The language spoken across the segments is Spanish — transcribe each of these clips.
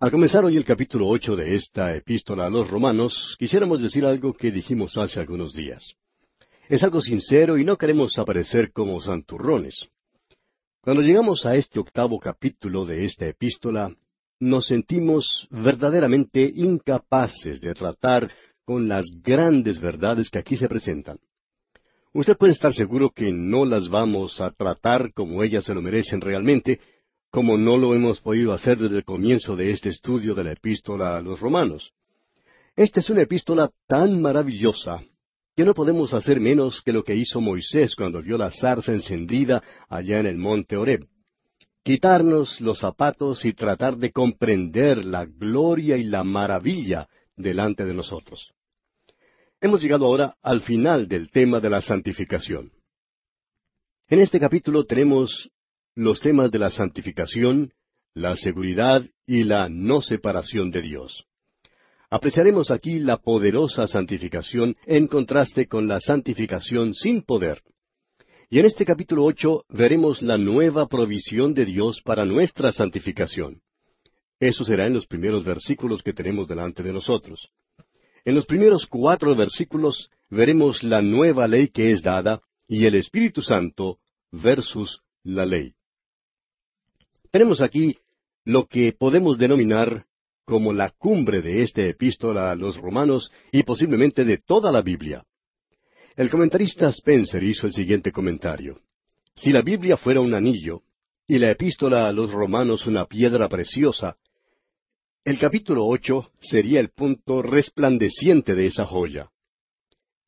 Al comenzar hoy el capítulo ocho de esta epístola a los romanos, quisiéramos decir algo que dijimos hace algunos días. Es algo sincero y no queremos aparecer como santurrones. Cuando llegamos a este octavo capítulo de esta epístola, nos sentimos verdaderamente incapaces de tratar con las grandes verdades que aquí se presentan. Usted puede estar seguro que no las vamos a tratar como ellas se lo merecen realmente, como no lo hemos podido hacer desde el comienzo de este estudio de la epístola a los romanos. Esta es una epístola tan maravillosa que no podemos hacer menos que lo que hizo Moisés cuando vio la zarza encendida allá en el monte Horeb quitarnos los zapatos y tratar de comprender la gloria y la maravilla delante de nosotros. Hemos llegado ahora al final del tema de la santificación. En este capítulo tenemos los temas de la santificación, la seguridad y la no separación de Dios. Apreciaremos aquí la poderosa santificación en contraste con la santificación sin poder. Y en este capítulo ocho veremos la nueva provisión de Dios para nuestra santificación. Eso será en los primeros versículos que tenemos delante de nosotros. En los primeros cuatro versículos veremos la nueva ley que es dada y el Espíritu Santo versus la ley. Tenemos aquí lo que podemos denominar como la cumbre de esta epístola a los romanos y posiblemente de toda la Biblia. El comentarista Spencer hizo el siguiente comentario. Si la Biblia fuera un anillo y la epístola a los romanos una piedra preciosa, el capítulo ocho sería el punto resplandeciente de esa joya.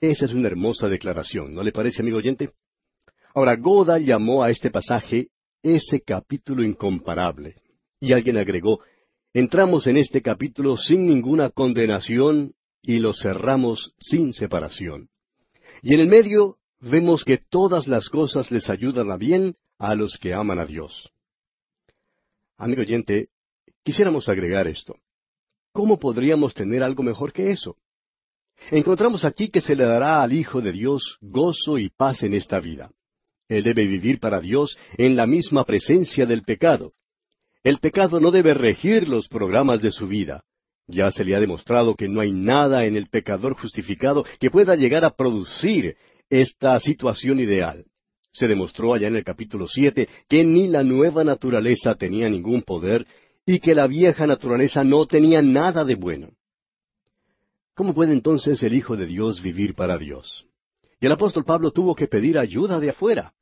Esa es una hermosa declaración, ¿no le parece, amigo oyente? Ahora, Goda llamó a este pasaje ese capítulo incomparable. Y alguien agregó, entramos en este capítulo sin ninguna condenación y lo cerramos sin separación. Y en el medio vemos que todas las cosas les ayudan a bien a los que aman a Dios. Amigo oyente, quisiéramos agregar esto. ¿Cómo podríamos tener algo mejor que eso? Encontramos aquí que se le dará al Hijo de Dios gozo y paz en esta vida. Él debe vivir para Dios en la misma presencia del pecado. El pecado no debe regir los programas de su vida. Ya se le ha demostrado que no hay nada en el pecador justificado que pueda llegar a producir esta situación ideal. Se demostró allá en el capítulo siete que ni la nueva naturaleza tenía ningún poder y que la vieja naturaleza no tenía nada de bueno. ¿Cómo puede entonces el Hijo de Dios vivir para Dios? Y el apóstol Pablo tuvo que pedir ayuda de afuera.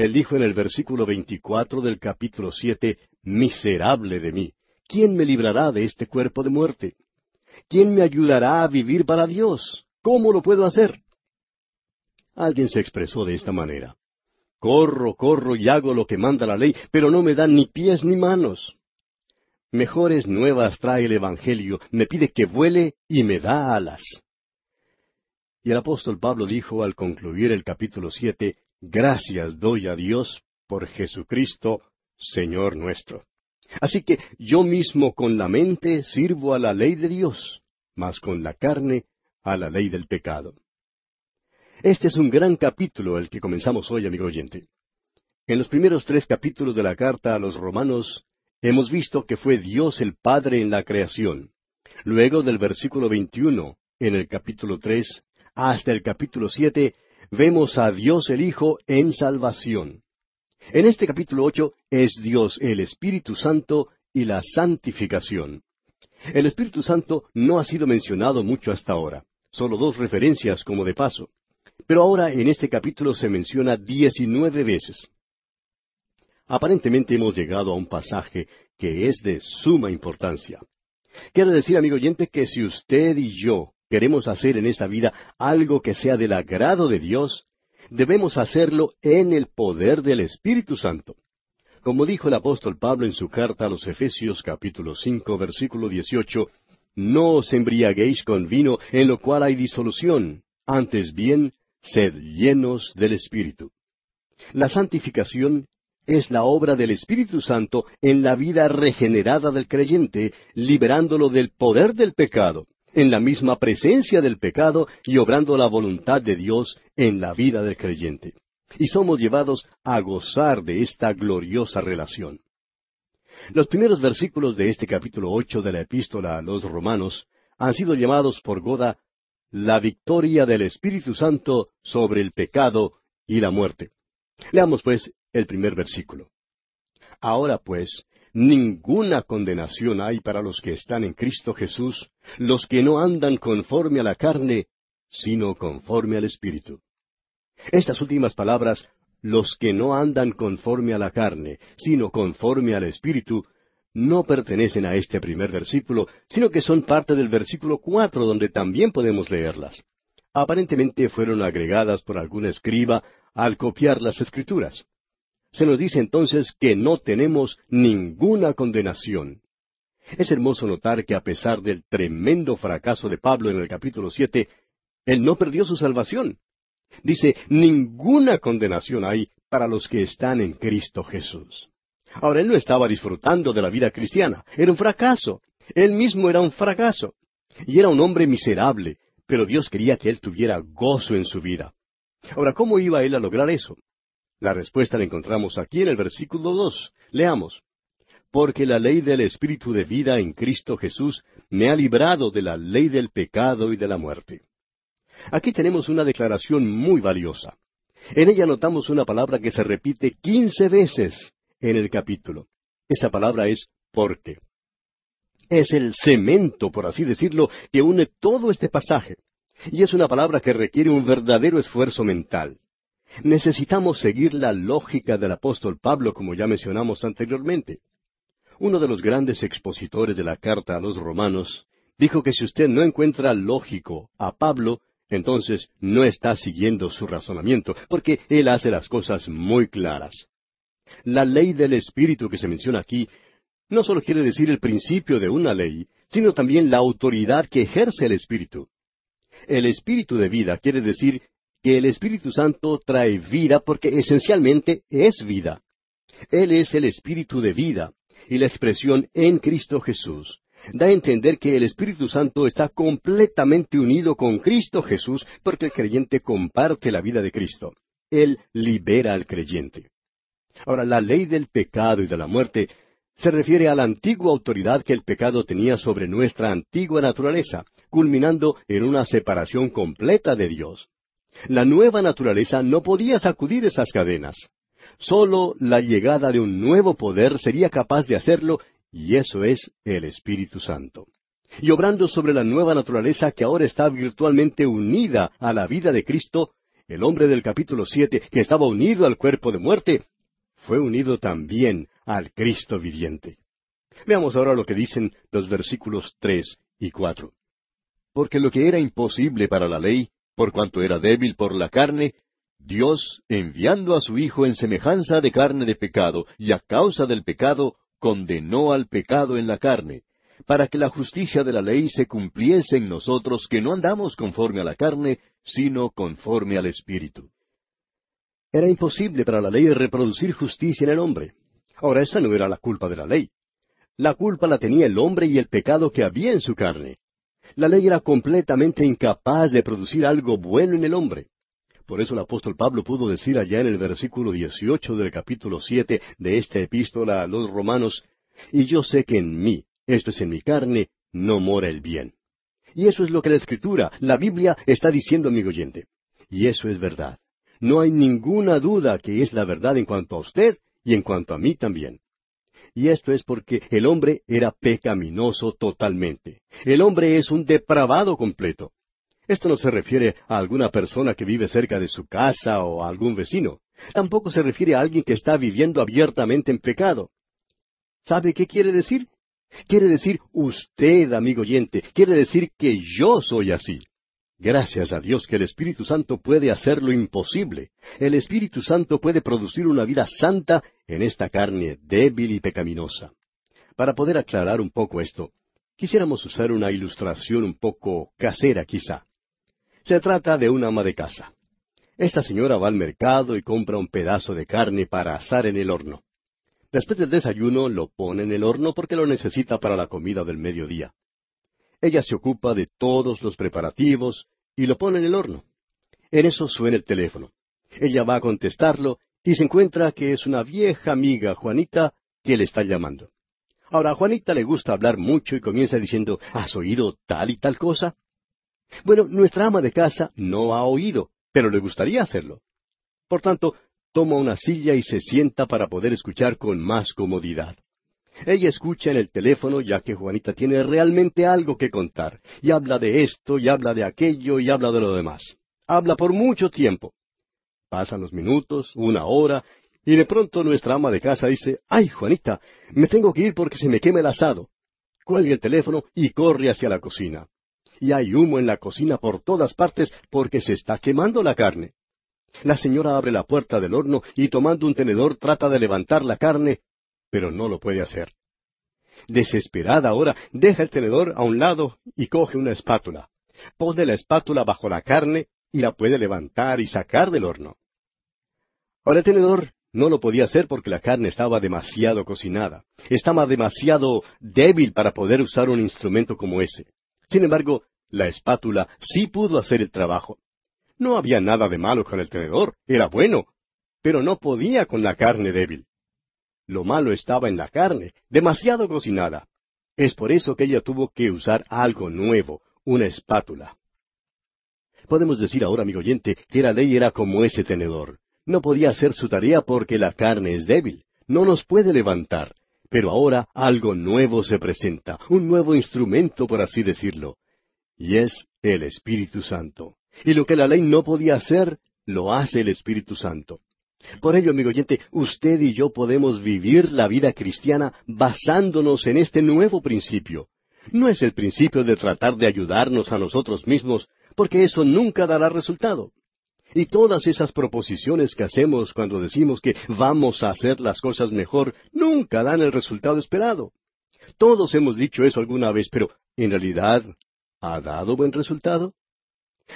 Él dijo en el versículo veinticuatro del capítulo siete, Miserable de mí, ¿quién me librará de este cuerpo de muerte? ¿Quién me ayudará a vivir para Dios? ¿Cómo lo puedo hacer? Alguien se expresó de esta manera. Corro, corro y hago lo que manda la ley, pero no me dan ni pies ni manos. Mejores nuevas trae el Evangelio, me pide que vuele y me da alas. Y el apóstol Pablo dijo al concluir el capítulo siete, Gracias doy a Dios por Jesucristo, Señor nuestro. Así que yo mismo con la mente sirvo a la ley de Dios, mas con la carne a la ley del pecado. Este es un gran capítulo el que comenzamos hoy, amigo oyente. En los primeros tres capítulos de la carta a los romanos hemos visto que fue Dios el Padre en la creación. Luego del versículo 21, en el capítulo tres, hasta el capítulo siete, vemos a Dios el Hijo en salvación. En este capítulo ocho es Dios el Espíritu Santo y la santificación. El Espíritu Santo no ha sido mencionado mucho hasta ahora, solo dos referencias como de paso. Pero ahora en este capítulo se menciona diecinueve veces. Aparentemente hemos llegado a un pasaje que es de suma importancia. Quiero decir, amigo oyente, que si usted y yo queremos hacer en esta vida algo que sea del agrado de Dios, debemos hacerlo en el poder del Espíritu Santo. Como dijo el apóstol Pablo en su carta a los Efesios capítulo cinco versículo dieciocho, no os embriaguéis con vino en lo cual hay disolución, antes bien, sed llenos del Espíritu. La santificación es la obra del Espíritu Santo en la vida regenerada del creyente, liberándolo del poder del pecado en la misma presencia del pecado y obrando la voluntad de Dios en la vida del creyente. Y somos llevados a gozar de esta gloriosa relación. Los primeros versículos de este capítulo ocho de la epístola a los romanos han sido llamados por Goda la victoria del Espíritu Santo sobre el pecado y la muerte. Leamos pues el primer versículo. Ahora pues, ninguna condenación hay para los que están en Cristo Jesús, los que no andan conforme a la carne, sino conforme al Espíritu. Estas últimas palabras, los que no andan conforme a la carne, sino conforme al Espíritu, no pertenecen a este primer versículo, sino que son parte del versículo cuatro, donde también podemos leerlas. Aparentemente fueron agregadas por algún escriba al copiar las escrituras. Se nos dice entonces que no tenemos ninguna condenación. Es hermoso notar que a pesar del tremendo fracaso de Pablo en el capítulo siete, él no perdió su salvación. Dice, ninguna condenación hay para los que están en Cristo Jesús. Ahora, él no estaba disfrutando de la vida cristiana. Era un fracaso. Él mismo era un fracaso. Y era un hombre miserable, pero Dios quería que él tuviera gozo en su vida. Ahora, ¿cómo iba él a lograr eso? La respuesta la encontramos aquí en el versículo dos. Leamos. Porque la ley del Espíritu de vida en Cristo Jesús me ha librado de la ley del pecado y de la muerte. Aquí tenemos una declaración muy valiosa. En ella notamos una palabra que se repite quince veces en el capítulo. Esa palabra es porque. Es el cemento, por así decirlo, que une todo este pasaje. Y es una palabra que requiere un verdadero esfuerzo mental. Necesitamos seguir la lógica del apóstol Pablo, como ya mencionamos anteriormente. Uno de los grandes expositores de la carta a los romanos dijo que si usted no encuentra lógico a Pablo, entonces no está siguiendo su razonamiento, porque él hace las cosas muy claras. La ley del Espíritu que se menciona aquí no solo quiere decir el principio de una ley, sino también la autoridad que ejerce el Espíritu. El Espíritu de vida quiere decir que el Espíritu Santo trae vida porque esencialmente es vida. Él es el Espíritu de vida y la expresión en Cristo Jesús. Da a entender que el Espíritu Santo está completamente unido con Cristo Jesús porque el creyente comparte la vida de Cristo. Él libera al creyente. Ahora, la ley del pecado y de la muerte se refiere a la antigua autoridad que el pecado tenía sobre nuestra antigua naturaleza, culminando en una separación completa de Dios. La nueva naturaleza no podía sacudir esas cadenas. Solo la llegada de un nuevo poder sería capaz de hacerlo, y eso es el Espíritu Santo. Y obrando sobre la nueva naturaleza que ahora está virtualmente unida a la vida de Cristo, el hombre del capítulo siete, que estaba unido al cuerpo de muerte, fue unido también al Cristo viviente. Veamos ahora lo que dicen los versículos tres y cuatro. Porque lo que era imposible para la ley, por cuanto era débil por la carne, Dios, enviando a su Hijo en semejanza de carne de pecado, y a causa del pecado, condenó al pecado en la carne, para que la justicia de la ley se cumpliese en nosotros que no andamos conforme a la carne, sino conforme al Espíritu. Era imposible para la ley reproducir justicia en el hombre. Ahora, esa no era la culpa de la ley. La culpa la tenía el hombre y el pecado que había en su carne. La ley era completamente incapaz de producir algo bueno en el hombre. Por eso el apóstol Pablo pudo decir allá en el versículo 18 del capítulo siete de esta epístola a los romanos, y yo sé que en mí, esto es en mi carne, no mora el bien. Y eso es lo que la Escritura, la Biblia, está diciendo, amigo oyente. Y eso es verdad. No hay ninguna duda que es la verdad en cuanto a usted y en cuanto a mí también. Y esto es porque el hombre era pecaminoso totalmente. El hombre es un depravado completo. Esto no se refiere a alguna persona que vive cerca de su casa o a algún vecino. Tampoco se refiere a alguien que está viviendo abiertamente en pecado. ¿Sabe qué quiere decir? Quiere decir usted, amigo oyente, quiere decir que yo soy así. Gracias a Dios que el Espíritu Santo puede hacer lo imposible. El Espíritu Santo puede producir una vida santa en esta carne débil y pecaminosa. Para poder aclarar un poco esto, quisiéramos usar una ilustración un poco casera quizá. Se trata de una ama de casa. Esta señora va al mercado y compra un pedazo de carne para asar en el horno. Después del desayuno lo pone en el horno porque lo necesita para la comida del mediodía. Ella se ocupa de todos los preparativos y lo pone en el horno. En eso suena el teléfono. Ella va a contestarlo y se encuentra que es una vieja amiga, Juanita, que le está llamando. Ahora, a Juanita le gusta hablar mucho y comienza diciendo, ¿has oído tal y tal cosa? Bueno, nuestra ama de casa no ha oído, pero le gustaría hacerlo. Por tanto, toma una silla y se sienta para poder escuchar con más comodidad. Ella escucha en el teléfono ya que Juanita tiene realmente algo que contar, y habla de esto, y habla de aquello, y habla de lo demás. Habla por mucho tiempo. Pasan los minutos, una hora, y de pronto nuestra ama de casa dice, ¡Ay, Juanita, me tengo que ir porque se me quema el asado! Cuelga el teléfono y corre hacia la cocina. Y hay humo en la cocina por todas partes porque se está quemando la carne. La señora abre la puerta del horno y tomando un tenedor trata de levantar la carne, pero no lo puede hacer. Desesperada ahora, deja el tenedor a un lado y coge una espátula. Pone la espátula bajo la carne y la puede levantar y sacar del horno. Ahora el tenedor no lo podía hacer porque la carne estaba demasiado cocinada. Estaba demasiado débil para poder usar un instrumento como ese. Sin embargo, la espátula sí pudo hacer el trabajo. No había nada de malo con el tenedor, era bueno, pero no podía con la carne débil. Lo malo estaba en la carne, demasiado cocinada. Es por eso que ella tuvo que usar algo nuevo, una espátula. Podemos decir ahora, amigo oyente, que la ley era como ese tenedor. No podía hacer su tarea porque la carne es débil, no nos puede levantar. Pero ahora algo nuevo se presenta, un nuevo instrumento, por así decirlo, y es el Espíritu Santo. Y lo que la ley no podía hacer, lo hace el Espíritu Santo. Por ello, amigo oyente, usted y yo podemos vivir la vida cristiana basándonos en este nuevo principio. No es el principio de tratar de ayudarnos a nosotros mismos, porque eso nunca dará resultado. Y todas esas proposiciones que hacemos cuando decimos que vamos a hacer las cosas mejor, nunca dan el resultado esperado. Todos hemos dicho eso alguna vez, pero ¿en realidad ha dado buen resultado?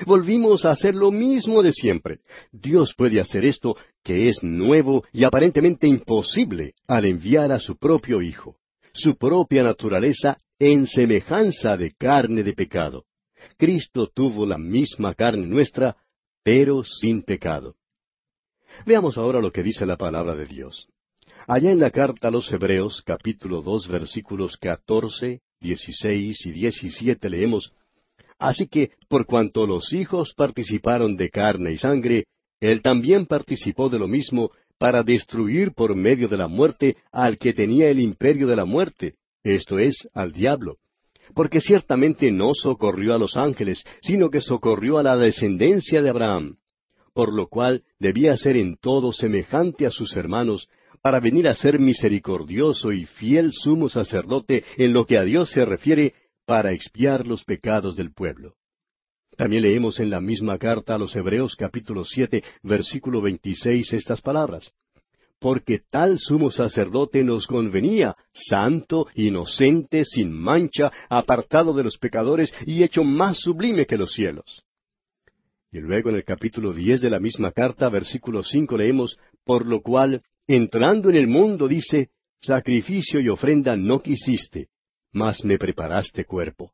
Volvimos a hacer lo mismo de siempre. Dios puede hacer esto que es nuevo y aparentemente imposible al enviar a su propio Hijo, su propia naturaleza en semejanza de carne de pecado. Cristo tuvo la misma carne nuestra, pero sin pecado. Veamos ahora lo que dice la palabra de Dios. Allá en la carta a los Hebreos, capítulo dos, versículos catorce, dieciséis y diecisiete leemos Así que, por cuanto los hijos participaron de carne y sangre, él también participó de lo mismo para destruir por medio de la muerte al que tenía el imperio de la muerte, esto es, al diablo. Porque ciertamente no socorrió a los ángeles, sino que socorrió a la descendencia de Abraham, por lo cual debía ser en todo semejante a sus hermanos, para venir a ser misericordioso y fiel sumo sacerdote en lo que a Dios se refiere para expiar los pecados del pueblo. También leemos en la misma carta a los Hebreos capítulo siete, versículo veintiséis estas palabras. Porque tal sumo sacerdote nos convenía, santo, inocente, sin mancha, apartado de los pecadores y hecho más sublime que los cielos. Y luego en el capítulo diez de la misma carta, versículo cinco leemos, por lo cual, entrando en el mundo, dice, sacrificio y ofrenda no quisiste, mas me preparaste cuerpo.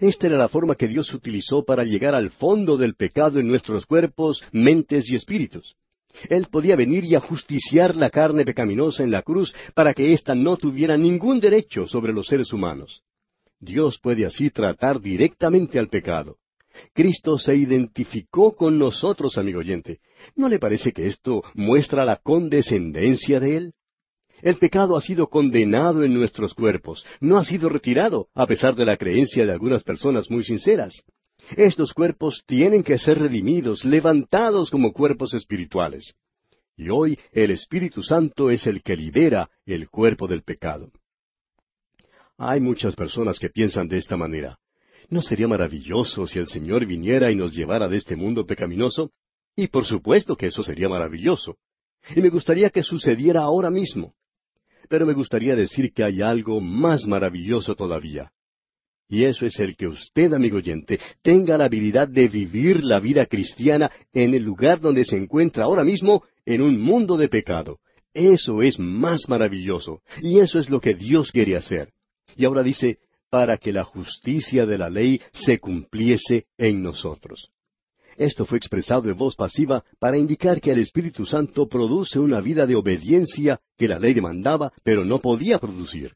Esta era la forma que Dios utilizó para llegar al fondo del pecado en nuestros cuerpos, mentes y espíritus. Él podía venir y ajusticiar la carne pecaminosa en la cruz para que ésta no tuviera ningún derecho sobre los seres humanos. Dios puede así tratar directamente al pecado. Cristo se identificó con nosotros, amigo oyente. ¿No le parece que esto muestra la condescendencia de Él? El pecado ha sido condenado en nuestros cuerpos, no ha sido retirado, a pesar de la creencia de algunas personas muy sinceras. Estos cuerpos tienen que ser redimidos, levantados como cuerpos espirituales. Y hoy el Espíritu Santo es el que libera el cuerpo del pecado. Hay muchas personas que piensan de esta manera. ¿No sería maravilloso si el Señor viniera y nos llevara de este mundo pecaminoso? Y por supuesto que eso sería maravilloso. Y me gustaría que sucediera ahora mismo. Pero me gustaría decir que hay algo más maravilloso todavía. Y eso es el que usted, amigo oyente, tenga la habilidad de vivir la vida cristiana en el lugar donde se encuentra ahora mismo, en un mundo de pecado. Eso es más maravilloso. Y eso es lo que Dios quiere hacer. Y ahora dice, para que la justicia de la ley se cumpliese en nosotros. Esto fue expresado en voz pasiva para indicar que el Espíritu Santo produce una vida de obediencia que la ley demandaba, pero no podía producir.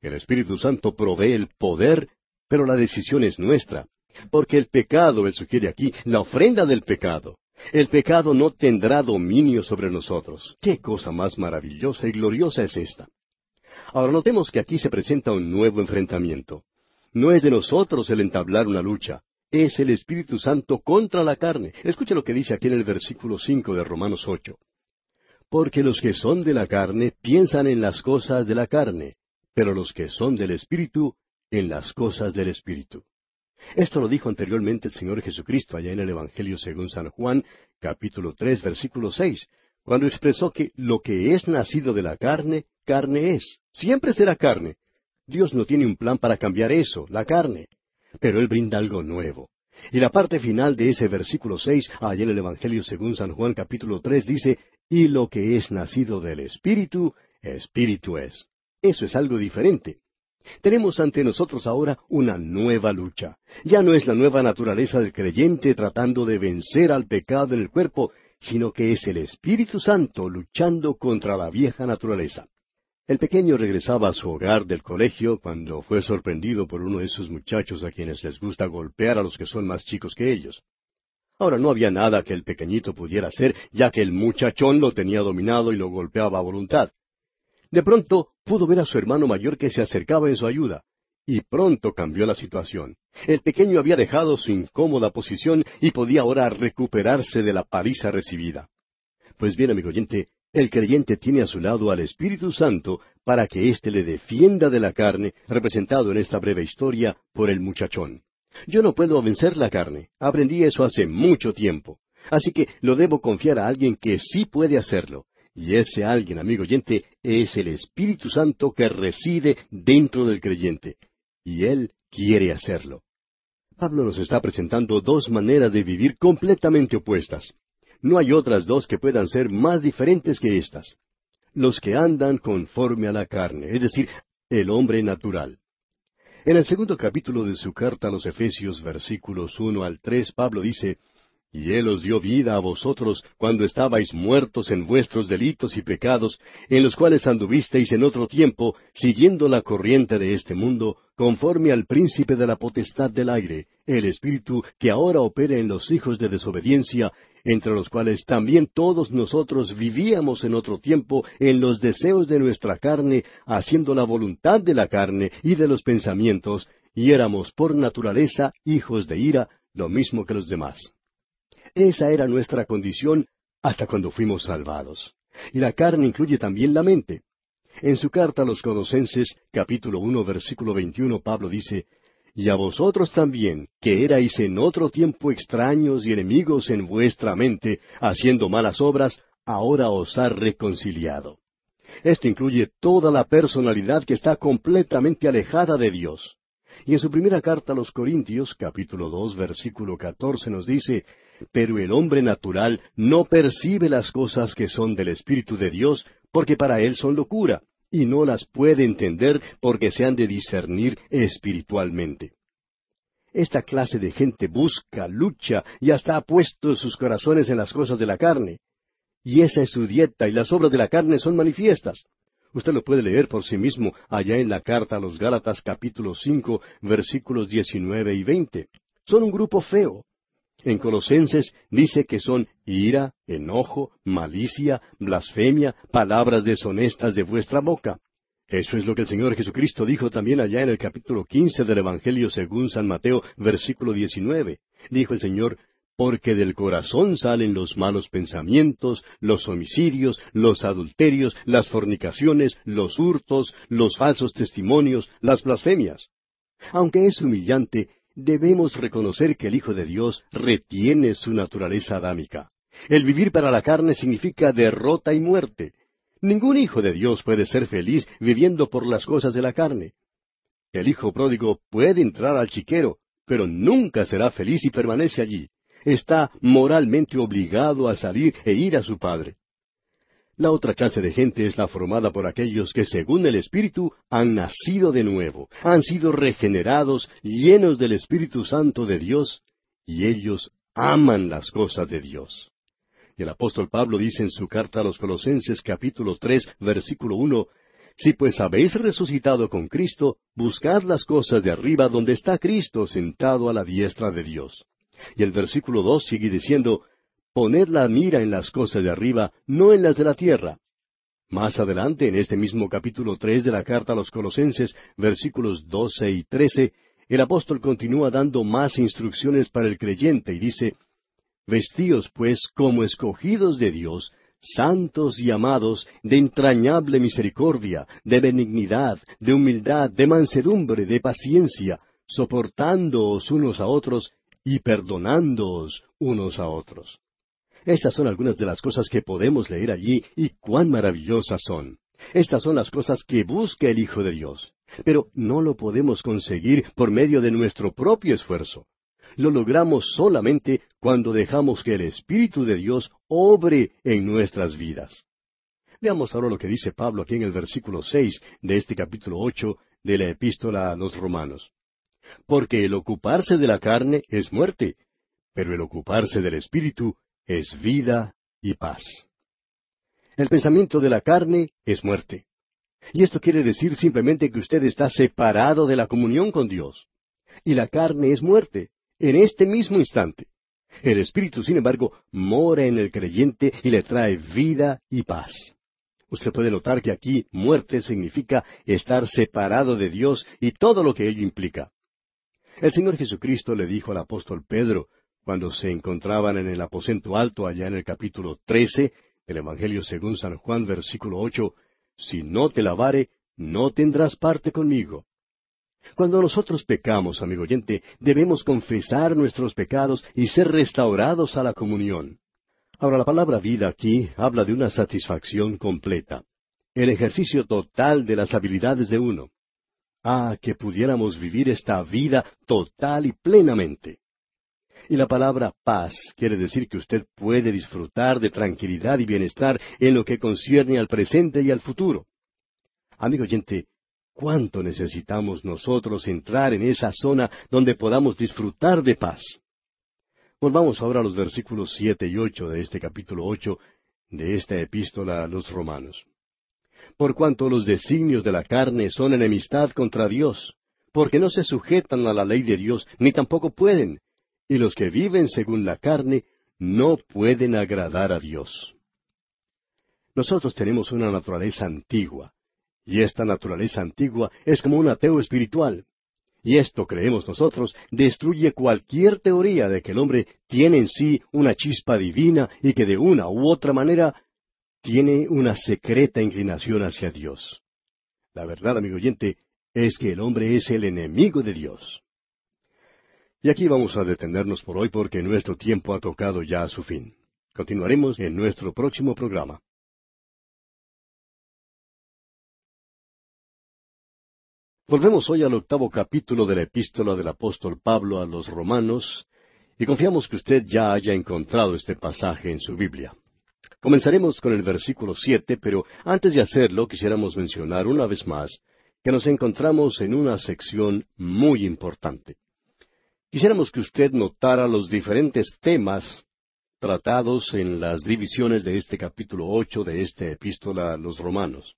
El Espíritu Santo provee el poder, pero la decisión es nuestra. Porque el pecado, él sugiere aquí, la ofrenda del pecado. El pecado no tendrá dominio sobre nosotros. ¿Qué cosa más maravillosa y gloriosa es esta? Ahora notemos que aquí se presenta un nuevo enfrentamiento. No es de nosotros el entablar una lucha, es el Espíritu Santo contra la carne. Escuche lo que dice aquí en el versículo cinco de Romanos ocho. Porque los que son de la carne piensan en las cosas de la carne, pero los que son del Espíritu en las cosas del Espíritu. Esto lo dijo anteriormente el Señor Jesucristo allá en el Evangelio según San Juan, capítulo tres, versículo seis, cuando expresó que lo que es nacido de la carne, carne es. Siempre será carne. Dios no tiene un plan para cambiar eso, la carne. Pero Él brinda algo nuevo. Y la parte final de ese versículo seis, allá en el Evangelio según San Juan capítulo tres, dice, y lo que es nacido del Espíritu, Espíritu es. Eso es algo diferente. Tenemos ante nosotros ahora una nueva lucha. Ya no es la nueva naturaleza del creyente tratando de vencer al pecado en el cuerpo, sino que es el Espíritu Santo luchando contra la vieja naturaleza. El pequeño regresaba a su hogar del colegio cuando fue sorprendido por uno de esos muchachos a quienes les gusta golpear a los que son más chicos que ellos. Ahora no había nada que el pequeñito pudiera hacer, ya que el muchachón lo tenía dominado y lo golpeaba a voluntad. De pronto pudo ver a su hermano mayor que se acercaba en su ayuda, y pronto cambió la situación. El pequeño había dejado su incómoda posición y podía ahora recuperarse de la paliza recibida. Pues bien, amigo oyente, el creyente tiene a su lado al Espíritu Santo para que éste le defienda de la carne, representado en esta breve historia por el muchachón. Yo no puedo vencer la carne. Aprendí eso hace mucho tiempo. Así que lo debo confiar a alguien que sí puede hacerlo. Y ese alguien, amigo oyente, es el Espíritu Santo que reside dentro del creyente. Y Él quiere hacerlo. Pablo nos está presentando dos maneras de vivir completamente opuestas. No hay otras dos que puedan ser más diferentes que estas. Los que andan conforme a la carne, es decir, el hombre natural. En el segundo capítulo de su carta a los Efesios, versículos uno al tres, Pablo dice, y Él os dio vida a vosotros cuando estabais muertos en vuestros delitos y pecados, en los cuales anduvisteis en otro tiempo, siguiendo la corriente de este mundo, conforme al príncipe de la potestad del aire, el espíritu que ahora opera en los hijos de desobediencia, entre los cuales también todos nosotros vivíamos en otro tiempo en los deseos de nuestra carne, haciendo la voluntad de la carne y de los pensamientos, y éramos por naturaleza hijos de ira, lo mismo que los demás. Esa era nuestra condición hasta cuando fuimos salvados. Y la carne incluye también la mente. En su carta a los Colosenses, capítulo uno, versículo veintiuno, Pablo dice, Y a vosotros también, que erais en otro tiempo extraños y enemigos en vuestra mente, haciendo malas obras, ahora os ha reconciliado. Esto incluye toda la personalidad que está completamente alejada de Dios. Y en su primera carta a los Corintios, capítulo dos, versículo catorce, nos dice, pero el hombre natural no percibe las cosas que son del Espíritu de Dios, porque para él son locura, y no las puede entender porque se han de discernir espiritualmente. Esta clase de gente busca, lucha y hasta ha puesto sus corazones en las cosas de la carne. Y esa es su dieta y las obras de la carne son manifiestas. Usted lo puede leer por sí mismo allá en la carta a los Gálatas capítulo cinco versículos diecinueve y veinte. Son un grupo feo, en Colosenses dice que son ira, enojo, malicia, blasfemia, palabras deshonestas de vuestra boca. Eso es lo que el Señor Jesucristo dijo también allá en el capítulo quince del Evangelio según San Mateo, versículo diecinueve. Dijo el Señor, porque del corazón salen los malos pensamientos, los homicidios, los adulterios, las fornicaciones, los hurtos, los falsos testimonios, las blasfemias. Aunque es humillante, debemos reconocer que el Hijo de Dios retiene su naturaleza adámica. El vivir para la carne significa derrota y muerte. Ningún hijo de Dios puede ser feliz viviendo por las cosas de la carne. El hijo pródigo puede entrar al chiquero, pero nunca será feliz y permanece allí. Está moralmente obligado a salir e ir a su padre. La otra clase de gente es la formada por aquellos que, según el Espíritu, han nacido de nuevo, han sido regenerados, llenos del Espíritu Santo de Dios, y ellos aman las cosas de Dios. Y el apóstol Pablo dice en su carta a los Colosenses capítulo tres, versículo uno, Si pues habéis resucitado con Cristo, buscad las cosas de arriba donde está Cristo sentado a la diestra de Dios. Y el versículo dos sigue diciendo, Poned la mira en las cosas de arriba, no en las de la tierra. Más adelante, en este mismo capítulo tres de la carta a los Colosenses, versículos doce y trece, el apóstol continúa dando más instrucciones para el creyente y dice, Vestíos pues como escogidos de Dios, santos y amados, de entrañable misericordia, de benignidad, de humildad, de mansedumbre, de paciencia, soportándoos unos a otros y perdonándoos unos a otros. Estas son algunas de las cosas que podemos leer allí y cuán maravillosas son. Estas son las cosas que busca el Hijo de Dios. Pero no lo podemos conseguir por medio de nuestro propio esfuerzo lo logramos solamente cuando dejamos que el Espíritu de Dios obre en nuestras vidas. Veamos ahora lo que dice Pablo aquí en el versículo seis de este capítulo ocho de la epístola a los romanos. Porque el ocuparse de la carne es muerte, pero el ocuparse del Espíritu es vida y paz. El pensamiento de la carne es muerte. Y esto quiere decir simplemente que usted está separado de la comunión con Dios. Y la carne es muerte, en este mismo instante. El Espíritu, sin embargo, mora en el creyente y le trae vida y paz. Usted puede notar que aquí muerte significa estar separado de Dios y todo lo que ello implica. El Señor Jesucristo le dijo al apóstol Pedro, cuando se encontraban en el aposento alto allá en el capítulo trece del Evangelio según San Juan, versículo ocho, Si no te lavare, no tendrás parte conmigo. Cuando nosotros pecamos, amigo oyente, debemos confesar nuestros pecados y ser restaurados a la comunión. Ahora, la palabra vida aquí habla de una satisfacción completa, el ejercicio total de las habilidades de uno. Ah, que pudiéramos vivir esta vida total y plenamente. Y la palabra paz quiere decir que usted puede disfrutar de tranquilidad y bienestar en lo que concierne al presente y al futuro. Amigo oyente, ¿Cuánto necesitamos nosotros entrar en esa zona donde podamos disfrutar de paz? Volvamos ahora a los versículos siete y ocho de este capítulo ocho de esta epístola a los romanos. Por cuanto los designios de la carne son enemistad contra Dios, porque no se sujetan a la ley de Dios, ni tampoco pueden, y los que viven según la carne no pueden agradar a Dios. Nosotros tenemos una naturaleza antigua, y esta naturaleza antigua es como un ateo espiritual. Y esto, creemos nosotros, destruye cualquier teoría de que el hombre tiene en sí una chispa divina y que de una u otra manera tiene una secreta inclinación hacia Dios. La verdad, amigo oyente, es que el hombre es el enemigo de Dios. Y aquí vamos a detenernos por hoy porque nuestro tiempo ha tocado ya a su fin. Continuaremos en nuestro próximo programa. Volvemos hoy al octavo capítulo de la epístola del apóstol Pablo a los romanos, y confiamos que usted ya haya encontrado este pasaje en su Biblia. Comenzaremos con el versículo siete, pero antes de hacerlo quisiéramos mencionar una vez más que nos encontramos en una sección muy importante. Quisiéramos que usted notara los diferentes temas tratados en las divisiones de este capítulo ocho de esta epístola a los romanos.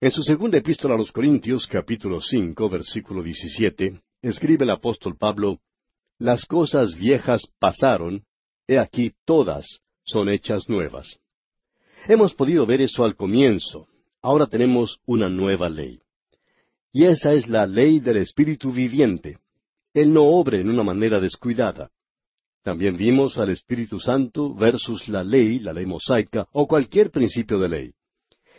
En su segunda epístola a los Corintios, capítulo cinco, versículo diecisiete, escribe el apóstol Pablo, Las cosas viejas pasaron, he aquí todas son hechas nuevas. Hemos podido ver eso al comienzo. Ahora tenemos una nueva ley. Y esa es la ley del Espíritu viviente. Él no obre en una manera descuidada. También vimos al Espíritu Santo versus la ley, la ley mosaica, o cualquier principio de ley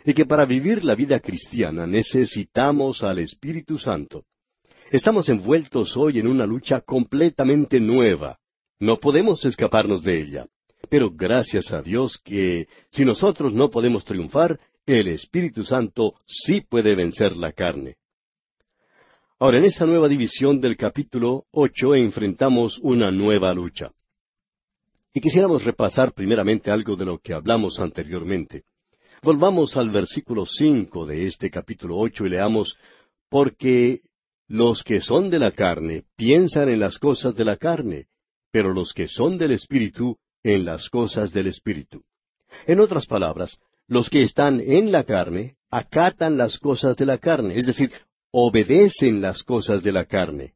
y que para vivir la vida cristiana necesitamos al Espíritu Santo. Estamos envueltos hoy en una lucha completamente nueva. No podemos escaparnos de ella. Pero gracias a Dios que, si nosotros no podemos triunfar, el Espíritu Santo sí puede vencer la carne. Ahora, en esta nueva división del capítulo ocho enfrentamos una nueva lucha. Y quisiéramos repasar primeramente algo de lo que hablamos anteriormente. Volvamos al versículo cinco de este capítulo ocho y leamos Porque los que son de la carne piensan en las cosas de la carne, pero los que son del Espíritu en las cosas del Espíritu. En otras palabras, los que están en la carne acatan las cosas de la carne, es decir, obedecen las cosas de la carne.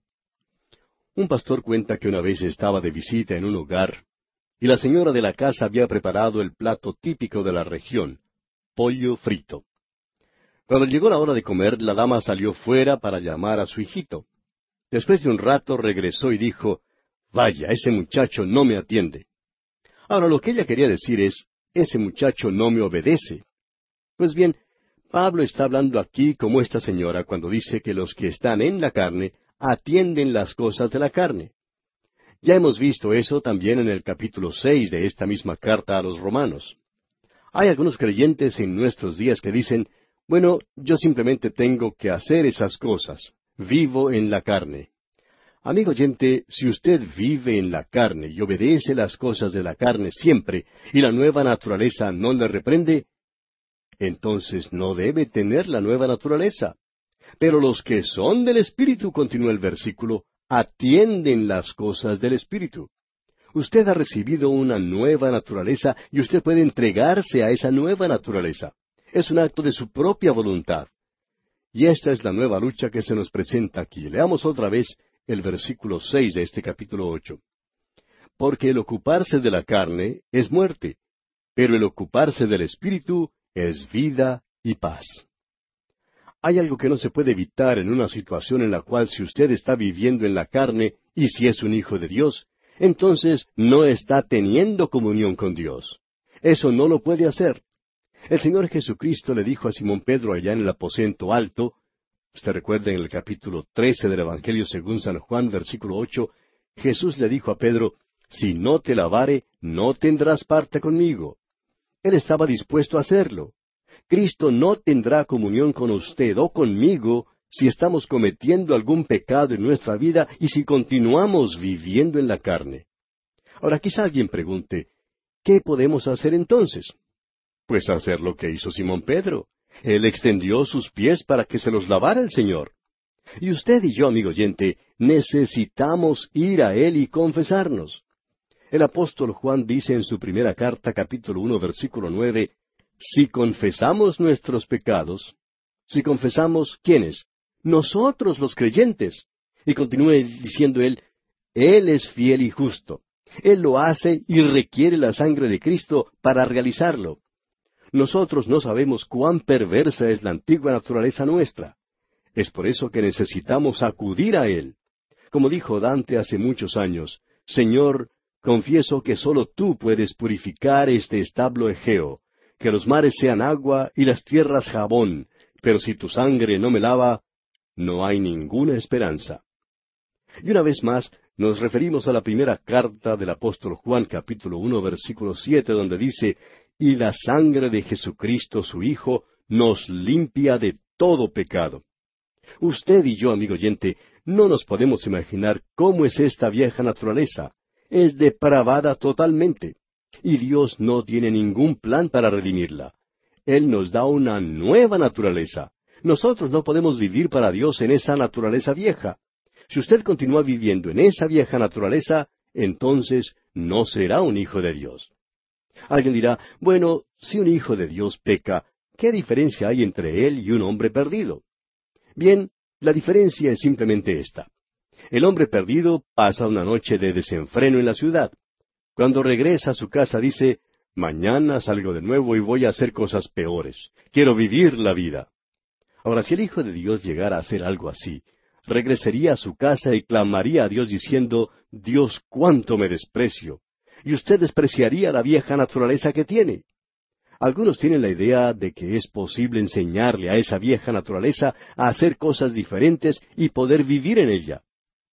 Un pastor cuenta que una vez estaba de visita en un hogar y la señora de la casa había preparado el plato típico de la región, pollo frito. Cuando llegó la hora de comer, la dama salió fuera para llamar a su hijito. Después de un rato regresó y dijo, Vaya, ese muchacho no me atiende. Ahora lo que ella quería decir es, ese muchacho no me obedece. Pues bien, Pablo está hablando aquí como esta señora cuando dice que los que están en la carne atienden las cosas de la carne. Ya hemos visto eso también en el capítulo seis de esta misma carta a los romanos. Hay algunos creyentes en nuestros días que dicen, bueno, yo simplemente tengo que hacer esas cosas. Vivo en la carne. Amigo oyente, si usted vive en la carne y obedece las cosas de la carne siempre, y la nueva naturaleza no le reprende, entonces no debe tener la nueva naturaleza. Pero los que son del Espíritu, continúa el versículo, atienden las cosas del Espíritu. Usted ha recibido una nueva naturaleza y usted puede entregarse a esa nueva naturaleza. Es un acto de su propia voluntad. Y esta es la nueva lucha que se nos presenta aquí. Leamos otra vez el versículo seis de este capítulo ocho. Porque el ocuparse de la carne es muerte, pero el ocuparse del Espíritu es vida y paz. Hay algo que no se puede evitar en una situación en la cual si usted está viviendo en la carne y si es un hijo de Dios, entonces no está teniendo comunión con Dios. Eso no lo puede hacer. El Señor Jesucristo le dijo a Simón Pedro allá en el aposento alto, usted recuerda en el capítulo trece del Evangelio según San Juan, versículo ocho, Jesús le dijo a Pedro, Si no te lavare, no tendrás parte conmigo. Él estaba dispuesto a hacerlo. Cristo no tendrá comunión con usted o conmigo si estamos cometiendo algún pecado en nuestra vida y si continuamos viviendo en la carne. Ahora quizá alguien pregunte, ¿qué podemos hacer entonces? Pues hacer lo que hizo Simón Pedro. Él extendió sus pies para que se los lavara el Señor. Y usted y yo, amigo oyente, necesitamos ir a Él y confesarnos. El apóstol Juan dice en su primera carta, capítulo uno, versículo nueve, Si confesamos nuestros pecados, si confesamos, ¿quiénes? nosotros los creyentes. Y continúe diciendo él, Él es fiel y justo. Él lo hace y requiere la sangre de Cristo para realizarlo. Nosotros no sabemos cuán perversa es la antigua naturaleza nuestra. Es por eso que necesitamos acudir a Él. Como dijo Dante hace muchos años, Señor, confieso que sólo tú puedes purificar este establo Egeo, que los mares sean agua y las tierras jabón, pero si tu sangre no me lava, no hay ninguna esperanza. Y una vez más, nos referimos a la primera carta del apóstol Juan capítulo uno versículo siete donde dice, y la sangre de Jesucristo su Hijo nos limpia de todo pecado. Usted y yo, amigo oyente, no nos podemos imaginar cómo es esta vieja naturaleza. Es depravada totalmente. Y Dios no tiene ningún plan para redimirla. Él nos da una nueva naturaleza. Nosotros no podemos vivir para Dios en esa naturaleza vieja. Si usted continúa viviendo en esa vieja naturaleza, entonces no será un hijo de Dios. Alguien dirá, bueno, si un hijo de Dios peca, ¿qué diferencia hay entre él y un hombre perdido? Bien, la diferencia es simplemente esta. El hombre perdido pasa una noche de desenfreno en la ciudad. Cuando regresa a su casa dice, mañana salgo de nuevo y voy a hacer cosas peores. Quiero vivir la vida. Ahora, si el Hijo de Dios llegara a hacer algo así, regresaría a su casa y clamaría a Dios diciendo, Dios, cuánto me desprecio. Y usted despreciaría la vieja naturaleza que tiene. Algunos tienen la idea de que es posible enseñarle a esa vieja naturaleza a hacer cosas diferentes y poder vivir en ella.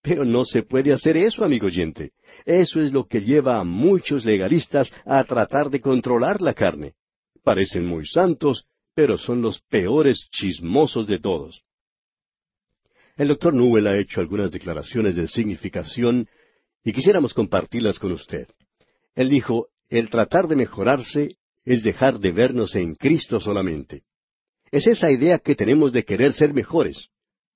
Pero no se puede hacer eso, amigo oyente. Eso es lo que lleva a muchos legalistas a tratar de controlar la carne. Parecen muy santos, pero son los peores chismosos de todos. El doctor Newell ha hecho algunas declaraciones de significación y quisiéramos compartirlas con usted. Él dijo, el tratar de mejorarse es dejar de vernos en Cristo solamente. Es esa idea que tenemos de querer ser mejores.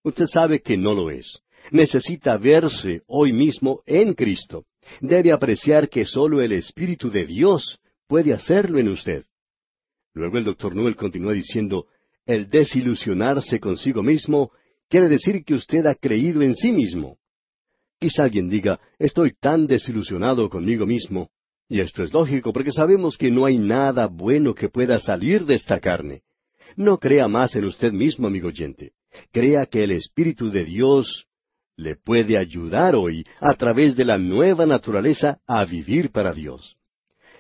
Usted sabe que no lo es. Necesita verse hoy mismo en Cristo. Debe apreciar que sólo el Espíritu de Dios puede hacerlo en usted. Luego el doctor Newell continúa diciendo, El desilusionarse consigo mismo quiere decir que usted ha creído en sí mismo. Quizá alguien diga, estoy tan desilusionado conmigo mismo. Y esto es lógico porque sabemos que no hay nada bueno que pueda salir de esta carne. No crea más en usted mismo, amigo oyente. Crea que el Espíritu de Dios le puede ayudar hoy, a través de la nueva naturaleza, a vivir para Dios.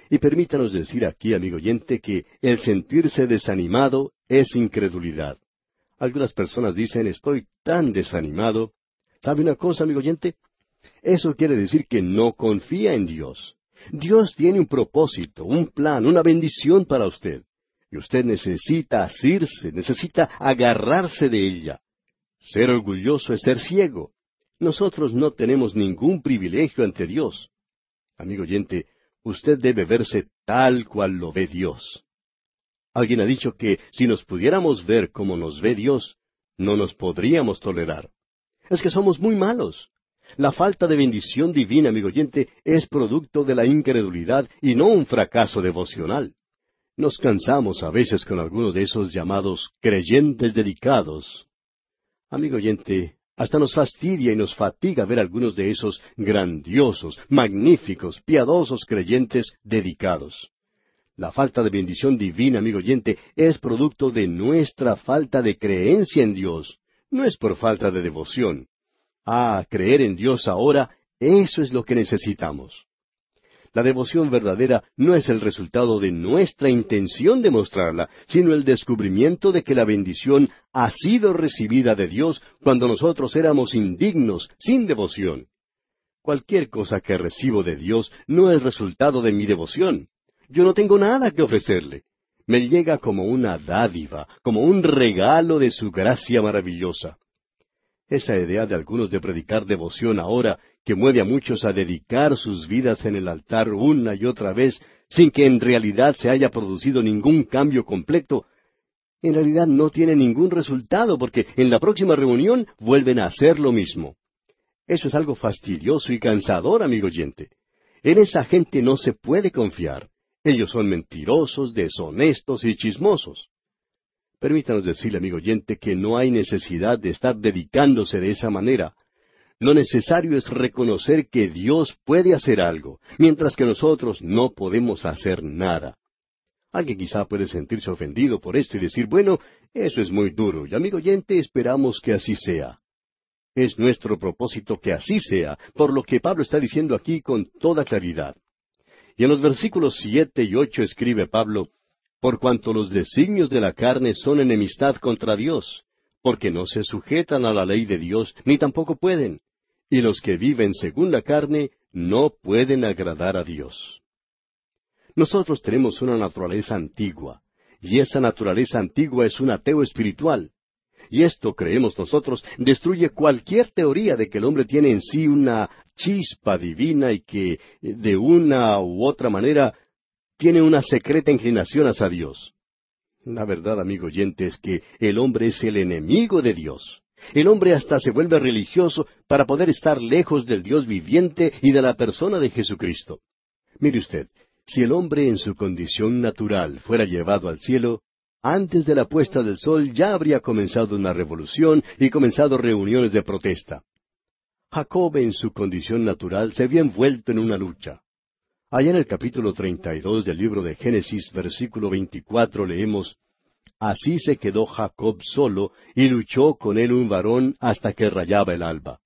Y permítanos decir aquí, amigo oyente, que el sentirse desanimado es incredulidad. Algunas personas dicen, estoy tan desanimado. ¿Sabe una cosa, amigo oyente? Eso quiere decir que no confía en Dios. Dios tiene un propósito, un plan, una bendición para usted. Y usted necesita asirse, necesita agarrarse de ella. Ser orgulloso es ser ciego. Nosotros no tenemos ningún privilegio ante Dios. Amigo oyente, usted debe verse tal cual lo ve Dios. Alguien ha dicho que si nos pudiéramos ver como nos ve Dios, no nos podríamos tolerar. Es que somos muy malos. La falta de bendición divina, amigo oyente, es producto de la incredulidad y no un fracaso devocional. Nos cansamos a veces con algunos de esos llamados creyentes dedicados. Amigo oyente, hasta nos fastidia y nos fatiga ver algunos de esos grandiosos, magníficos, piadosos creyentes dedicados. La falta de bendición divina, amigo oyente, es producto de nuestra falta de creencia en Dios. No es por falta de devoción. Ah, creer en Dios ahora, eso es lo que necesitamos. La devoción verdadera no es el resultado de nuestra intención de mostrarla, sino el descubrimiento de que la bendición ha sido recibida de Dios cuando nosotros éramos indignos, sin devoción. Cualquier cosa que recibo de Dios no es resultado de mi devoción. Yo no tengo nada que ofrecerle. Me llega como una dádiva, como un regalo de su gracia maravillosa. Esa idea de algunos de predicar devoción ahora, que mueve a muchos a dedicar sus vidas en el altar una y otra vez, sin que en realidad se haya producido ningún cambio completo, en realidad no tiene ningún resultado, porque en la próxima reunión vuelven a hacer lo mismo. Eso es algo fastidioso y cansador, amigo oyente. En esa gente no se puede confiar. Ellos son mentirosos, deshonestos y chismosos. Permítanos decirle, amigo oyente, que no hay necesidad de estar dedicándose de esa manera. Lo necesario es reconocer que Dios puede hacer algo, mientras que nosotros no podemos hacer nada. Alguien quizá puede sentirse ofendido por esto y decir, bueno, eso es muy duro, y amigo oyente, esperamos que así sea. Es nuestro propósito que así sea, por lo que Pablo está diciendo aquí con toda claridad. Y en los versículos siete y ocho escribe Pablo, por cuanto los designios de la carne son enemistad contra Dios, porque no se sujetan a la ley de Dios, ni tampoco pueden, y los que viven según la carne no pueden agradar a Dios. Nosotros tenemos una naturaleza antigua, y esa naturaleza antigua es un ateo espiritual. Y esto, creemos nosotros, destruye cualquier teoría de que el hombre tiene en sí una chispa divina y que, de una u otra manera, tiene una secreta inclinación hacia Dios. La verdad, amigo oyente, es que el hombre es el enemigo de Dios. El hombre hasta se vuelve religioso para poder estar lejos del Dios viviente y de la persona de Jesucristo. Mire usted, si el hombre en su condición natural fuera llevado al cielo, antes de la puesta del sol ya habría comenzado una revolución y comenzado reuniones de protesta. Jacob en su condición natural se había envuelto en una lucha. Allá en el capítulo treinta y dos del libro de Génesis, versículo veinticuatro, leemos Así se quedó Jacob solo, y luchó con él un varón hasta que rayaba el alba.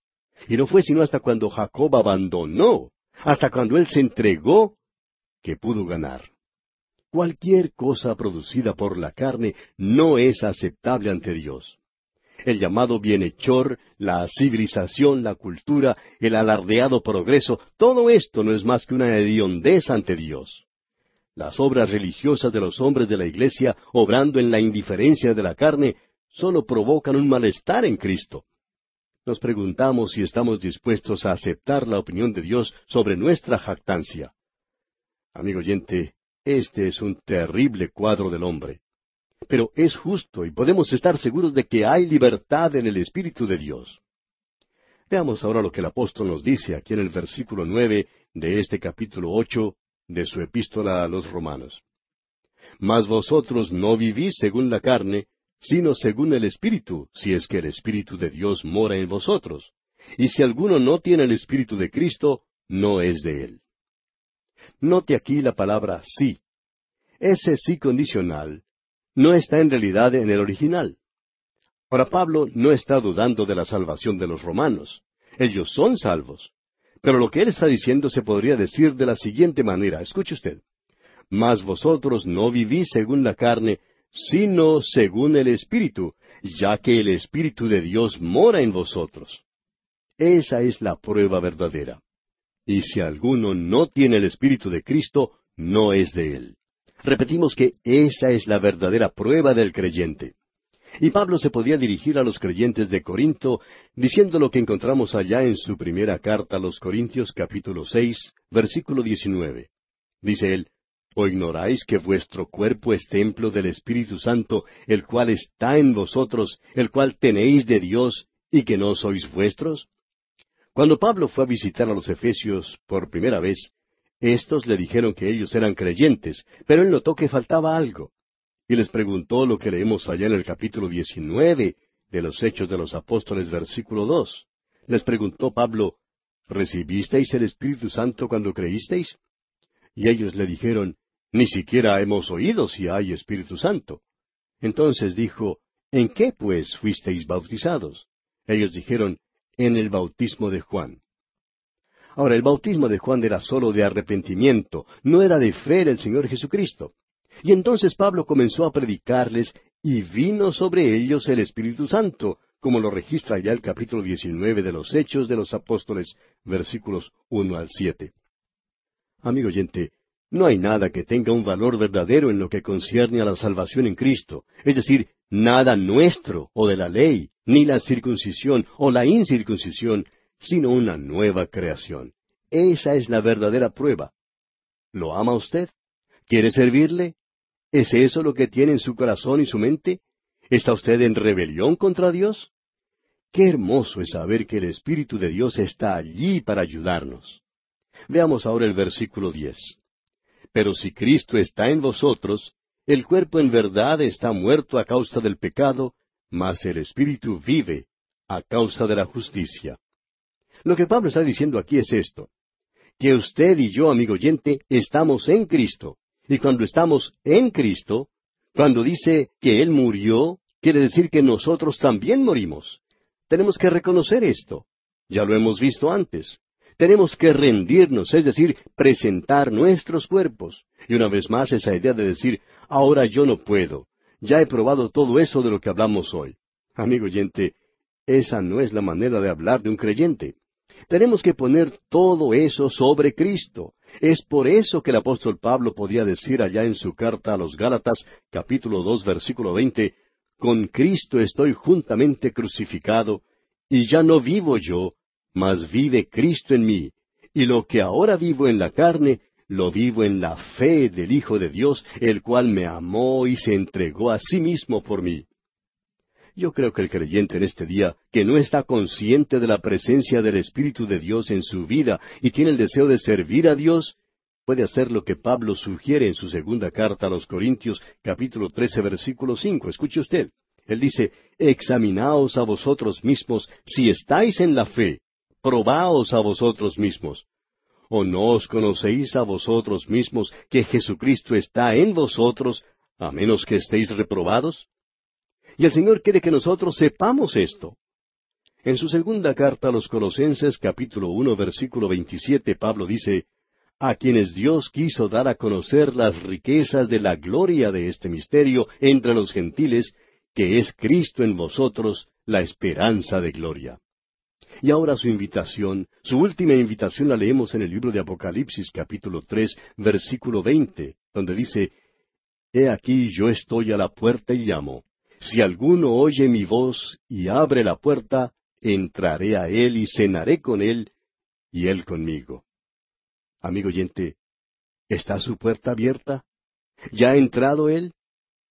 Y no fue sino hasta cuando Jacob abandonó, hasta cuando él se entregó, que pudo ganar. Cualquier cosa producida por la carne no es aceptable ante Dios el llamado bienhechor, la civilización, la cultura, el alardeado progreso, todo esto no es más que una hediondez ante Dios. Las obras religiosas de los hombres de la Iglesia, obrando en la indiferencia de la carne, solo provocan un malestar en Cristo. Nos preguntamos si estamos dispuestos a aceptar la opinión de Dios sobre nuestra jactancia. Amigo oyente, este es un terrible cuadro del hombre pero es justo y podemos estar seguros de que hay libertad en el Espíritu de Dios. Veamos ahora lo que el apóstol nos dice aquí en el versículo nueve de este capítulo ocho de su epístola a los romanos. Mas vosotros no vivís según la carne, sino según el Espíritu, si es que el Espíritu de Dios mora en vosotros. Y si alguno no tiene el Espíritu de Cristo, no es de él. Note aquí la palabra sí. Ese sí condicional no está en realidad en el original. Ahora Pablo no está dudando de la salvación de los romanos. Ellos son salvos. Pero lo que él está diciendo se podría decir de la siguiente manera. Escuche usted. Mas vosotros no vivís según la carne, sino según el Espíritu, ya que el Espíritu de Dios mora en vosotros. Esa es la prueba verdadera. Y si alguno no tiene el Espíritu de Cristo, no es de él. Repetimos que esa es la verdadera prueba del creyente. Y Pablo se podía dirigir a los creyentes de Corinto diciendo lo que encontramos allá en su primera carta a los Corintios capítulo seis, versículo diecinueve. Dice él, ¿O ignoráis que vuestro cuerpo es templo del Espíritu Santo, el cual está en vosotros, el cual tenéis de Dios, y que no sois vuestros? Cuando Pablo fue a visitar a los Efesios por primera vez, estos le dijeron que ellos eran creyentes, pero él notó que faltaba algo. Y les preguntó lo que leemos allá en el capítulo 19 de los Hechos de los Apóstoles, versículo dos. Les preguntó Pablo, ¿recibisteis el Espíritu Santo cuando creísteis? Y ellos le dijeron, Ni siquiera hemos oído si hay Espíritu Santo. Entonces dijo, ¿En qué pues fuisteis bautizados? Ellos dijeron, En el bautismo de Juan. Ahora, el bautismo de Juan era sólo de arrepentimiento, no era de fe el Señor Jesucristo. Y entonces Pablo comenzó a predicarles y vino sobre ellos el Espíritu Santo, como lo registra ya el capítulo 19 de los Hechos de los Apóstoles, versículos uno al siete. Amigo oyente, no hay nada que tenga un valor verdadero en lo que concierne a la salvación en Cristo, es decir, nada nuestro o de la ley, ni la circuncisión o la incircuncisión, sino una nueva creación. Esa es la verdadera prueba. ¿Lo ama usted? ¿Quiere servirle? ¿Es eso lo que tiene en su corazón y su mente? ¿Está usted en rebelión contra Dios? Qué hermoso es saber que el Espíritu de Dios está allí para ayudarnos. Veamos ahora el versículo diez. Pero si Cristo está en vosotros, el cuerpo en verdad está muerto a causa del pecado, mas el Espíritu vive a causa de la justicia. Lo que Pablo está diciendo aquí es esto, que usted y yo, amigo oyente, estamos en Cristo, y cuando estamos en Cristo, cuando dice que Él murió, quiere decir que nosotros también morimos. Tenemos que reconocer esto. Ya lo hemos visto antes. Tenemos que rendirnos, es decir, presentar nuestros cuerpos. Y una vez más esa idea de decir, ahora yo no puedo. Ya he probado todo eso de lo que hablamos hoy. Amigo oyente, esa no es la manera de hablar de un creyente. Tenemos que poner todo eso sobre Cristo. Es por eso que el apóstol Pablo podía decir allá en su carta a los Gálatas, capítulo dos, versículo veinte, Con Cristo estoy juntamente crucificado, y ya no vivo yo, mas vive Cristo en mí, y lo que ahora vivo en la carne, lo vivo en la fe del Hijo de Dios, el cual me amó y se entregó a sí mismo por mí. Yo creo que el creyente en este día, que no está consciente de la presencia del Espíritu de Dios en su vida y tiene el deseo de servir a Dios, puede hacer lo que Pablo sugiere en su segunda carta a los Corintios, capítulo trece, versículo cinco. Escuche usted. Él dice, Examinaos a vosotros mismos si estáis en la fe, probaos a vosotros mismos. ¿O no os conocéis a vosotros mismos que Jesucristo está en vosotros, a menos que estéis reprobados? Y el Señor quiere que nosotros sepamos esto. En su segunda carta a los Colosenses capítulo uno versículo veintisiete Pablo dice, a quienes Dios quiso dar a conocer las riquezas de la gloria de este misterio entre los gentiles, que es Cristo en vosotros, la esperanza de gloria. Y ahora su invitación, su última invitación la leemos en el libro de Apocalipsis capítulo tres versículo veinte, donde dice, He aquí yo estoy a la puerta y llamo. Si alguno oye mi voz y abre la puerta, entraré a él y cenaré con él y él conmigo. Amigo oyente, ¿está su puerta abierta? ¿Ya ha entrado él?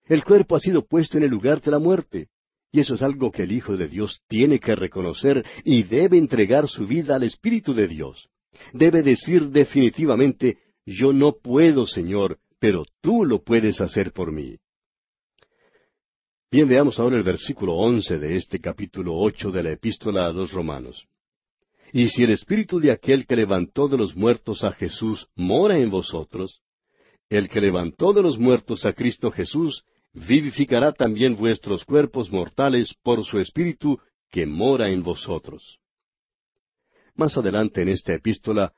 El cuerpo ha sido puesto en el lugar de la muerte, y eso es algo que el Hijo de Dios tiene que reconocer y debe entregar su vida al Espíritu de Dios. Debe decir definitivamente, yo no puedo, Señor, pero tú lo puedes hacer por mí. Bien, veamos ahora el versículo once de este capítulo ocho de la epístola a los Romanos. Y si el espíritu de aquel que levantó de los muertos a Jesús mora en vosotros, el que levantó de los muertos a Cristo Jesús vivificará también vuestros cuerpos mortales por su espíritu que mora en vosotros. Más adelante en esta epístola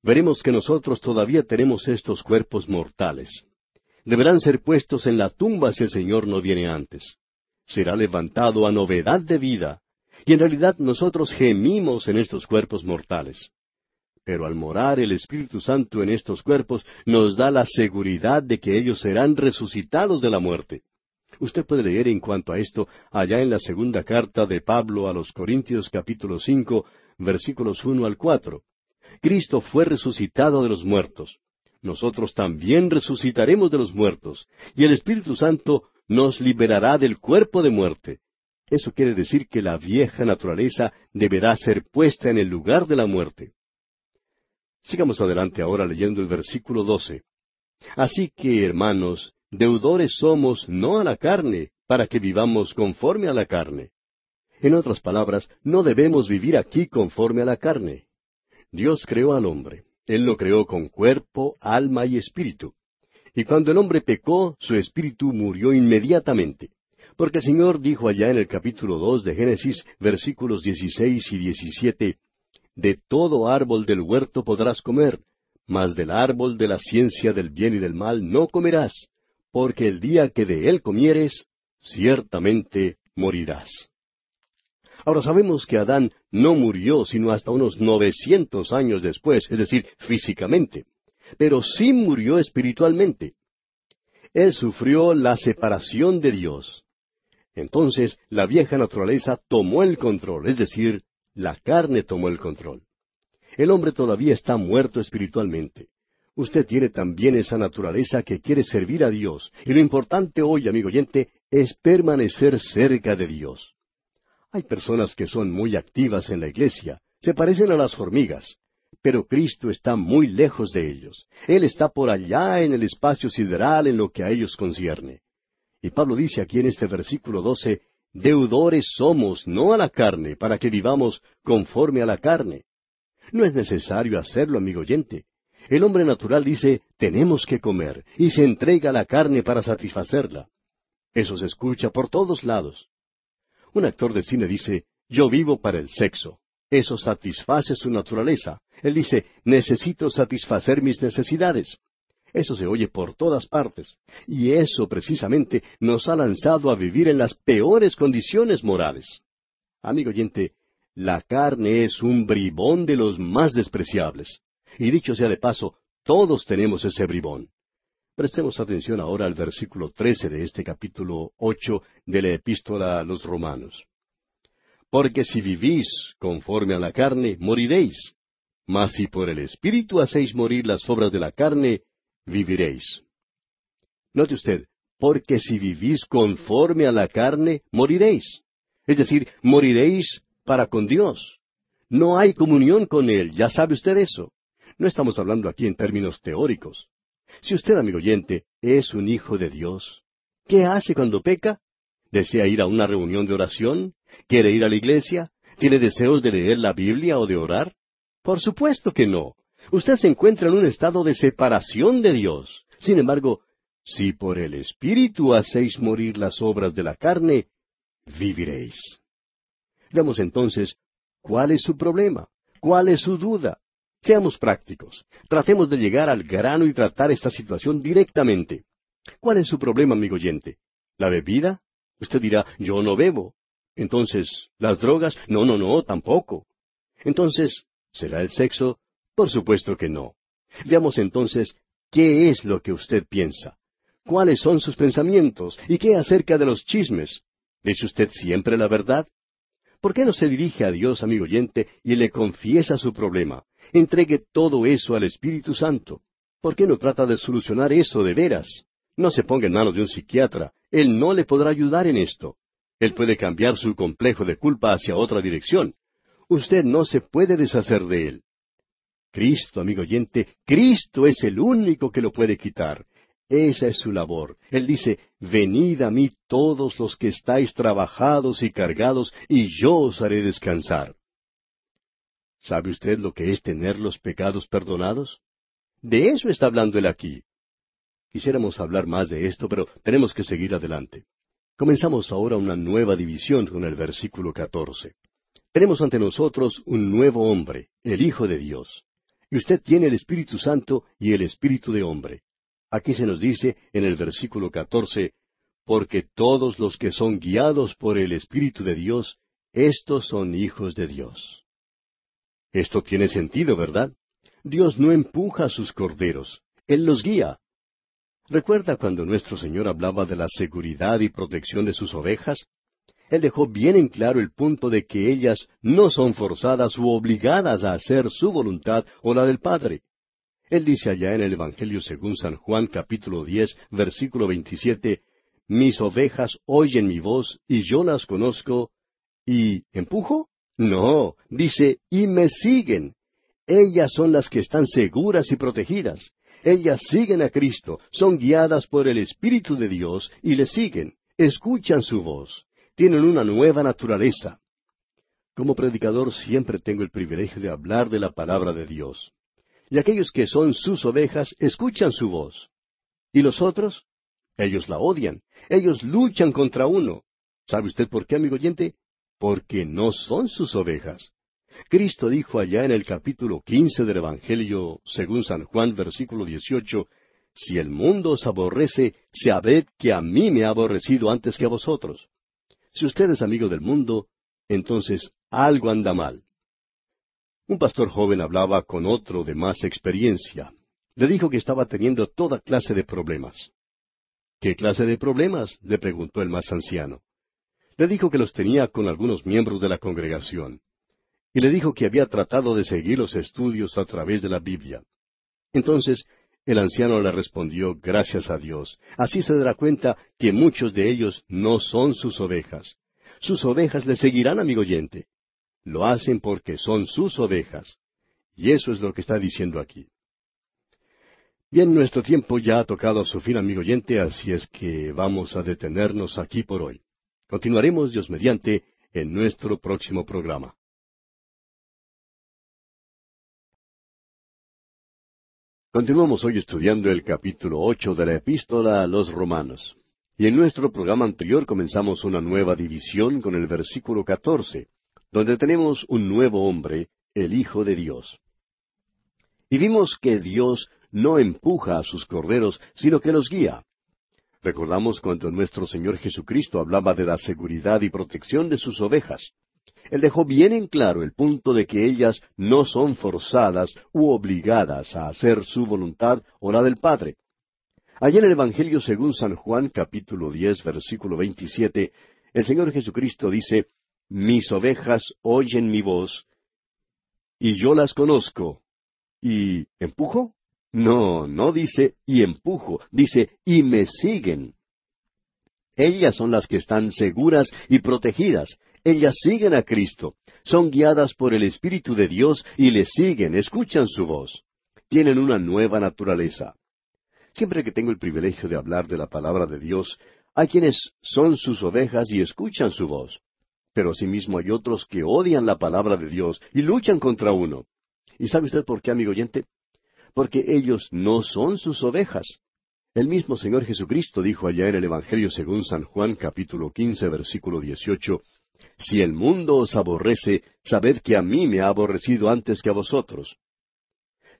veremos que nosotros todavía tenemos estos cuerpos mortales deberán ser puestos en la tumba si el Señor no viene antes. Será levantado a novedad de vida, y en realidad nosotros gemimos en estos cuerpos mortales. Pero al morar el Espíritu Santo en estos cuerpos nos da la seguridad de que ellos serán resucitados de la muerte. Usted puede leer en cuanto a esto allá en la segunda carta de Pablo a los Corintios capítulo cinco versículos uno al cuatro. Cristo fue resucitado de los muertos nosotros también resucitaremos de los muertos, y el Espíritu Santo nos liberará del cuerpo de muerte. Eso quiere decir que la vieja naturaleza deberá ser puesta en el lugar de la muerte. Sigamos adelante ahora leyendo el versículo doce. Así que, hermanos, deudores somos no a la carne, para que vivamos conforme a la carne. En otras palabras, no debemos vivir aquí conforme a la carne. Dios creó al hombre. Él lo creó con cuerpo, alma y espíritu. Y cuando el hombre pecó, su espíritu murió inmediatamente. Porque el Señor dijo allá en el capítulo dos de Génesis, versículos dieciséis y diecisiete, De todo árbol del huerto podrás comer, mas del árbol de la ciencia del bien y del mal no comerás, porque el día que de él comieres, ciertamente morirás. Ahora sabemos que Adán no murió sino hasta unos novecientos años después, es decir, físicamente, pero sí murió espiritualmente. Él sufrió la separación de Dios. Entonces la vieja naturaleza tomó el control, es decir, la carne tomó el control. El hombre todavía está muerto espiritualmente. Usted tiene también esa naturaleza que quiere servir a Dios, y lo importante hoy, amigo oyente, es permanecer cerca de Dios. Hay personas que son muy activas en la iglesia, se parecen a las hormigas, pero Cristo está muy lejos de ellos. Él está por allá en el espacio sideral en lo que a ellos concierne. Y Pablo dice aquí en este versículo doce, deudores somos, no a la carne, para que vivamos conforme a la carne. No es necesario hacerlo, amigo oyente. El hombre natural dice, tenemos que comer, y se entrega a la carne para satisfacerla. Eso se escucha por todos lados. Un actor de cine dice, yo vivo para el sexo. Eso satisface su naturaleza. Él dice, necesito satisfacer mis necesidades. Eso se oye por todas partes. Y eso precisamente nos ha lanzado a vivir en las peores condiciones morales. Amigo oyente, la carne es un bribón de los más despreciables. Y dicho sea de paso, todos tenemos ese bribón. Prestemos atención ahora al versículo trece de este capítulo ocho de la epístola a los Romanos. Porque si vivís conforme a la carne, moriréis. Mas si por el Espíritu hacéis morir las obras de la carne, viviréis. Note usted, porque si vivís conforme a la carne, moriréis. Es decir, moriréis para con Dios. No hay comunión con Él, ya sabe usted eso. No estamos hablando aquí en términos teóricos. Si usted, amigo oyente, es un hijo de Dios, ¿qué hace cuando peca? ¿Desea ir a una reunión de oración? ¿Quiere ir a la iglesia? ¿Tiene deseos de leer la Biblia o de orar? Por supuesto que no. Usted se encuentra en un estado de separación de Dios. Sin embargo, si por el Espíritu hacéis morir las obras de la carne, viviréis. Veamos entonces, ¿cuál es su problema? ¿Cuál es su duda? Seamos prácticos. Tratemos de llegar al grano y tratar esta situación directamente. ¿Cuál es su problema, amigo oyente? ¿La bebida? Usted dirá, yo no bebo. Entonces, ¿las drogas? No, no, no, tampoco. Entonces, ¿será el sexo? Por supuesto que no. Veamos entonces, ¿qué es lo que usted piensa? ¿Cuáles son sus pensamientos? ¿Y qué acerca de los chismes? ¿Dice usted siempre la verdad? ¿Por qué no se dirige a Dios, amigo oyente, y le confiesa su problema? Entregue todo eso al Espíritu Santo. ¿Por qué no trata de solucionar eso de veras? No se ponga en manos de un psiquiatra. Él no le podrá ayudar en esto. Él puede cambiar su complejo de culpa hacia otra dirección. Usted no se puede deshacer de él. Cristo, amigo oyente, Cristo es el único que lo puede quitar. Esa es su labor. Él dice, Venid a mí todos los que estáis trabajados y cargados, y yo os haré descansar. ¿Sabe usted lo que es tener los pecados perdonados? De eso está hablando él aquí. Quisiéramos hablar más de esto, pero tenemos que seguir adelante. Comenzamos ahora una nueva división con el versículo catorce. Tenemos ante nosotros un nuevo hombre, el Hijo de Dios. Y usted tiene el Espíritu Santo y el Espíritu de hombre. Aquí se nos dice en el versículo catorce, porque todos los que son guiados por el Espíritu de Dios, estos son hijos de Dios. Esto tiene sentido, ¿verdad? Dios no empuja a sus corderos, Él los guía. ¿Recuerda cuando nuestro Señor hablaba de la seguridad y protección de sus ovejas? Él dejó bien en claro el punto de que ellas no son forzadas u obligadas a hacer su voluntad o la del Padre. Él dice allá en el Evangelio según San Juan capítulo diez, versículo veintisiete, Mis ovejas oyen mi voz y yo las conozco. ¿Y empujo? No, dice, y me siguen. Ellas son las que están seguras y protegidas. Ellas siguen a Cristo, son guiadas por el Espíritu de Dios y le siguen, escuchan su voz, tienen una nueva naturaleza. Como predicador siempre tengo el privilegio de hablar de la palabra de Dios y aquellos que son sus ovejas escuchan su voz. ¿Y los otros? Ellos la odian, ellos luchan contra uno. ¿Sabe usted por qué, amigo oyente? Porque no son sus ovejas. Cristo dijo allá en el capítulo quince del Evangelio, según San Juan, versículo dieciocho, Si el mundo os aborrece, sabed que a mí me ha aborrecido antes que a vosotros. Si usted es amigo del mundo, entonces algo anda mal. Un pastor joven hablaba con otro de más experiencia. Le dijo que estaba teniendo toda clase de problemas. ¿Qué clase de problemas? le preguntó el más anciano. Le dijo que los tenía con algunos miembros de la congregación. Y le dijo que había tratado de seguir los estudios a través de la Biblia. Entonces, el anciano le respondió, gracias a Dios. Así se dará cuenta que muchos de ellos no son sus ovejas. Sus ovejas le seguirán, amigo oyente. Lo hacen porque son sus ovejas. Y eso es lo que está diciendo aquí. Bien, nuestro tiempo ya ha tocado a su fin, amigo oyente, así es que vamos a detenernos aquí por hoy. Continuaremos, Dios mediante, en nuestro próximo programa. Continuamos hoy estudiando el capítulo ocho de la epístola a los romanos. Y en nuestro programa anterior comenzamos una nueva división con el versículo catorce, donde tenemos un nuevo hombre, el Hijo de Dios. Y vimos que Dios no empuja a sus corderos, sino que los guía. Recordamos cuando nuestro Señor Jesucristo hablaba de la seguridad y protección de sus ovejas. Él dejó bien en claro el punto de que ellas no son forzadas u obligadas a hacer su voluntad o la del Padre. Allí en el Evangelio según San Juan capítulo diez versículo veintisiete, el Señor Jesucristo dice, mis ovejas oyen mi voz, y yo las conozco. ¿Y empujo? No, no dice y empujo, dice y me siguen. Ellas son las que están seguras y protegidas. Ellas siguen a Cristo. Son guiadas por el Espíritu de Dios y le siguen, escuchan su voz. Tienen una nueva naturaleza. Siempre que tengo el privilegio de hablar de la palabra de Dios, hay quienes son sus ovejas y escuchan su voz. Pero asimismo hay otros que odian la palabra de Dios y luchan contra uno. ¿Y sabe usted por qué, amigo oyente? Porque ellos no son sus ovejas. El mismo Señor Jesucristo dijo allá en el Evangelio según San Juan capítulo quince versículo dieciocho, Si el mundo os aborrece, sabed que a mí me ha aborrecido antes que a vosotros.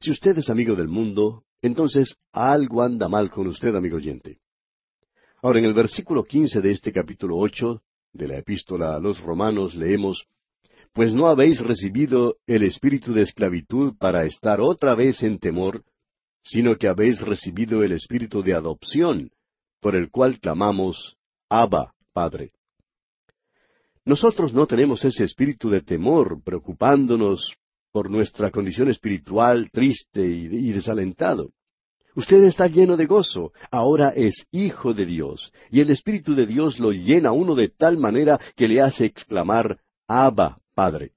Si usted es amigo del mundo, entonces algo anda mal con usted, amigo oyente. Ahora, en el versículo quince de este capítulo ocho de la epístola a los romanos leemos, Pues no habéis recibido el espíritu de esclavitud para estar otra vez en temor, sino que habéis recibido el espíritu de adopción, por el cual clamamos, Abba, Padre. Nosotros no tenemos ese espíritu de temor preocupándonos por nuestra condición espiritual triste y, desalentado. Usted está lleno de gozo, ahora es hijo de Dios, y el Espíritu de Dios lo llena uno de tal manera que le hace exclamar, Abba, Padre.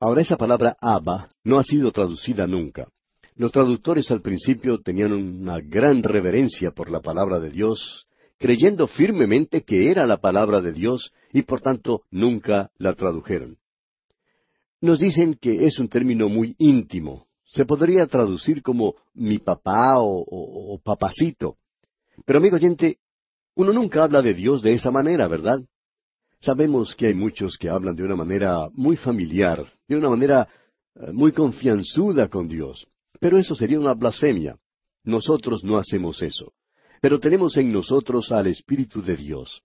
Ahora esa palabra Abba no ha sido traducida nunca. Los traductores al principio tenían una gran reverencia por la palabra de Dios, creyendo firmemente que era la palabra de Dios y por tanto nunca la tradujeron. Nos dicen que es un término muy íntimo. Se podría traducir como mi papá o, papacito. Pero amigo oyente, uno nunca habla de Dios de esa manera, ¿verdad? Sabemos que hay muchos que hablan de una manera muy familiar, de una manera eh, muy confianzuda con Dios. Pero eso sería una blasfemia. Nosotros no hacemos eso. Pero tenemos en nosotros al Espíritu de Dios.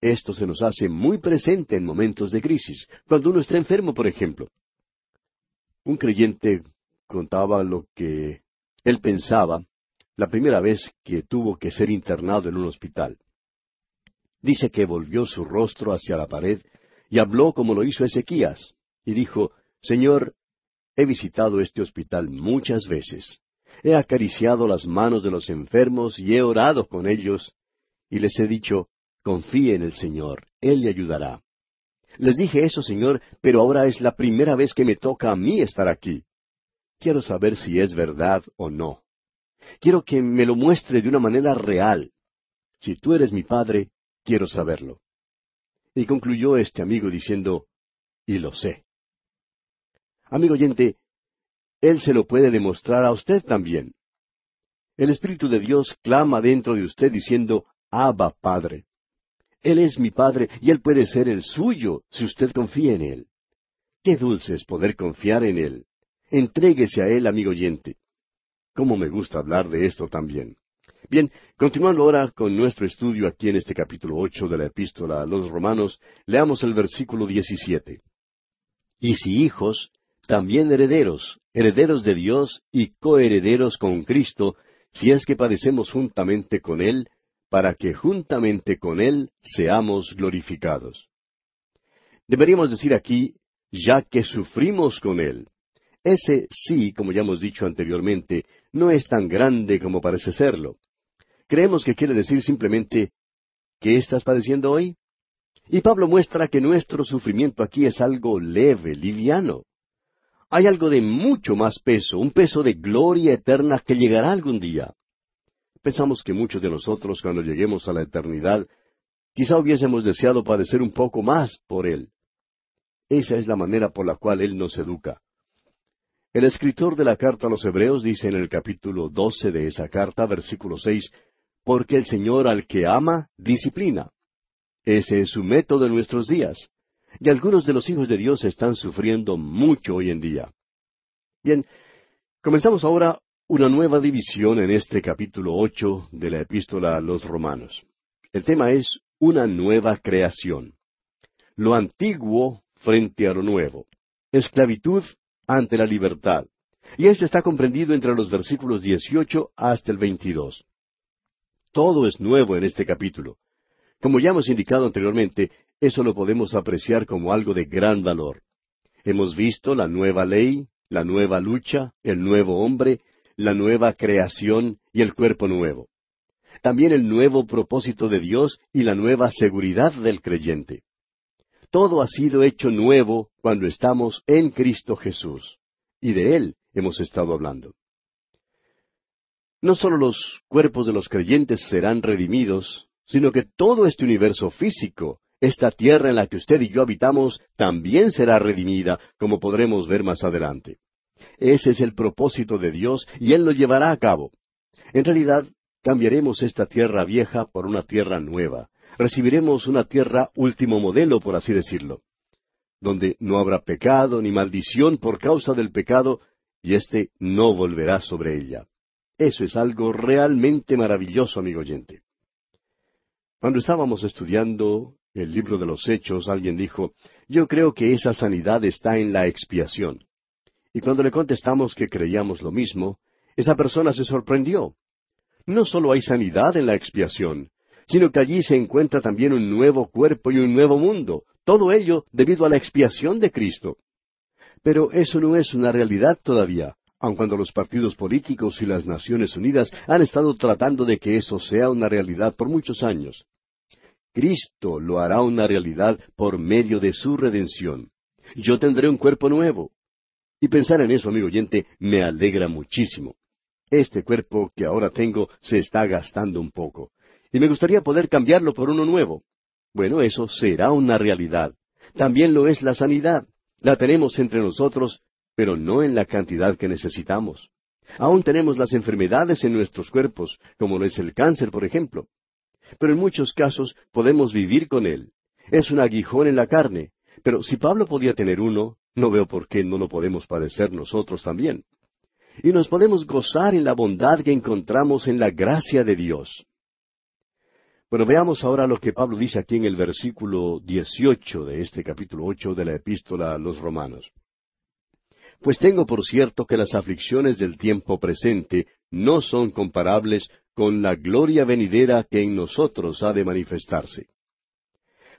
Esto se nos hace muy presente en momentos de crisis, cuando uno está enfermo, por ejemplo. Un creyente contaba lo que él pensaba la primera vez que tuvo que ser internado en un hospital. Dice que volvió su rostro hacia la pared y habló como lo hizo Ezequías, y dijo, Señor, he visitado este hospital muchas veces, he acariciado las manos de los enfermos y he orado con ellos, y les he dicho, confíe en el Señor, Él le ayudará. Les dije eso, Señor, pero ahora es la primera vez que me toca a mí estar aquí. Quiero saber si es verdad o no. Quiero que me lo muestre de una manera real. Si tú eres mi Padre, quiero saberlo. Y concluyó este amigo diciendo, y lo sé. Amigo oyente, Él se lo puede demostrar a usted también. El Espíritu de Dios clama dentro de usted diciendo, Abba, Padre. Él es mi Padre y Él puede ser el suyo si usted confía en Él. Qué dulce es poder confiar en Él. Entréguese a Él, amigo oyente. Cómo me gusta hablar de esto también. Bien, continuando ahora con nuestro estudio aquí en este capítulo ocho de la epístola a los romanos, leamos el versículo diecisiete. Y si hijos, también herederos, herederos de Dios y coherederos con Cristo, si es que padecemos juntamente con Él, para que juntamente con Él seamos glorificados. Deberíamos decir aquí, ya que sufrimos con Él. Ese sí, como ya hemos dicho anteriormente, no es tan grande como parece serlo. Creemos que quiere decir simplemente, ¿qué estás padeciendo hoy? Y Pablo muestra que nuestro sufrimiento aquí es algo leve, liviano. Hay algo de mucho más peso, un peso de gloria eterna que llegará algún día. Pensamos que muchos de nosotros, cuando lleguemos a la eternidad, quizá hubiésemos deseado padecer un poco más por Él. Esa es la manera por la cual Él nos educa. El escritor de la carta a los Hebreos dice en el capítulo doce de esa carta, versículo seis, porque el Señor al que ama, disciplina. Ese es su método en nuestros días. Y algunos de los hijos de Dios están sufriendo mucho hoy en día. Bien, comenzamos ahora una nueva división en este capítulo ocho de la epístola a los romanos. El tema es una nueva creación. Lo antiguo frente a lo nuevo. Esclavitud ante la libertad. Y esto está comprendido entre los versículos 18 hasta el 22. Todo es nuevo en este capítulo. Como ya hemos indicado anteriormente, eso lo podemos apreciar como algo de gran valor. Hemos visto la nueva ley, la nueva lucha, el nuevo hombre, la nueva creación y el cuerpo nuevo. También el nuevo propósito de Dios y la nueva seguridad del creyente. Todo ha sido hecho nuevo cuando estamos en Cristo Jesús. Y de Él hemos estado hablando. No solo los cuerpos de los creyentes serán redimidos, sino que todo este universo físico, esta tierra en la que usted y yo habitamos, también será redimida, como podremos ver más adelante. Ese es el propósito de Dios y Él lo llevará a cabo. En realidad, cambiaremos esta tierra vieja por una tierra nueva. Recibiremos una tierra último modelo, por así decirlo, donde no habrá pecado ni maldición por causa del pecado, y éste no volverá sobre ella. Eso es algo realmente maravilloso, amigo oyente. Cuando estábamos estudiando el libro de los Hechos, alguien dijo, yo creo que esa sanidad está en la expiación. Y cuando le contestamos que creíamos lo mismo, esa persona se sorprendió. No solo hay sanidad en la expiación, sino que allí se encuentra también un nuevo cuerpo y un nuevo mundo, todo ello debido a la expiación de Cristo. Pero eso no es una realidad todavía, aun cuando los partidos políticos y las Naciones Unidas han estado tratando de que eso sea una realidad por muchos años. Cristo lo hará una realidad por medio de su redención. Yo tendré un cuerpo nuevo. Y pensar en eso, amigo oyente, me alegra muchísimo. Este cuerpo que ahora tengo se está gastando un poco, y me gustaría poder cambiarlo por uno nuevo. Bueno, eso será una realidad. También lo es la sanidad. La tenemos entre nosotros, pero no en la cantidad que necesitamos. Aún tenemos las enfermedades en nuestros cuerpos, como lo es el cáncer, por ejemplo. Pero en muchos casos podemos vivir con él. Es un aguijón en la carne. Pero si Pablo podía tener uno, no veo por qué no lo podemos padecer nosotros también. Y nos podemos gozar en la bondad que encontramos en la gracia de Dios. Bueno, veamos ahora lo que Pablo dice aquí en el versículo 18 de este capítulo 8 de la epístola a los romanos. Pues tengo por cierto que las aflicciones del tiempo presente no son comparables con la gloria venidera que en nosotros ha de manifestarse.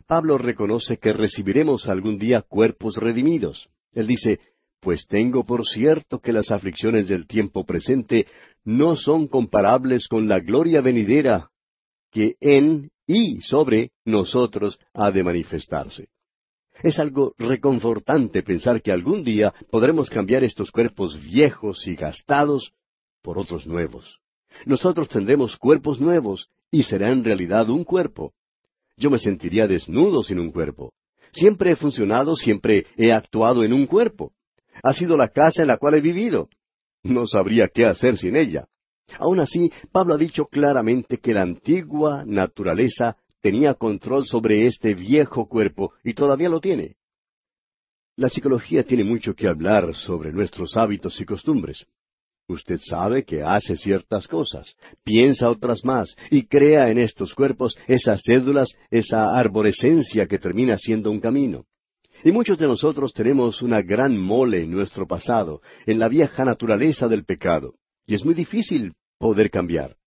Pablo reconoce que recibiremos algún día cuerpos redimidos. Él dice, pues tengo por cierto que las aflicciones del tiempo presente no son comparables con la gloria venidera que en y sobre nosotros ha de manifestarse. Es algo reconfortante pensar que algún día podremos cambiar estos cuerpos viejos y gastados por otros nuevos. Nosotros tendremos cuerpos nuevos y será en realidad un cuerpo. Yo me sentiría desnudo sin un cuerpo. Siempre he funcionado, siempre he actuado en un cuerpo. Ha sido la casa en la cual he vivido. No sabría qué hacer sin ella. Aun así, Pablo ha dicho claramente que la antigua naturaleza tenía control sobre este viejo cuerpo y todavía lo tiene. La psicología tiene mucho que hablar sobre nuestros hábitos y costumbres. Usted sabe que hace ciertas cosas, piensa otras más, y crea en estos cuerpos esas cédulas, esa arborescencia que termina siendo un camino. Y muchos de nosotros tenemos una gran mole en nuestro pasado, en la vieja naturaleza del pecado, y es muy difícil poder cambiar.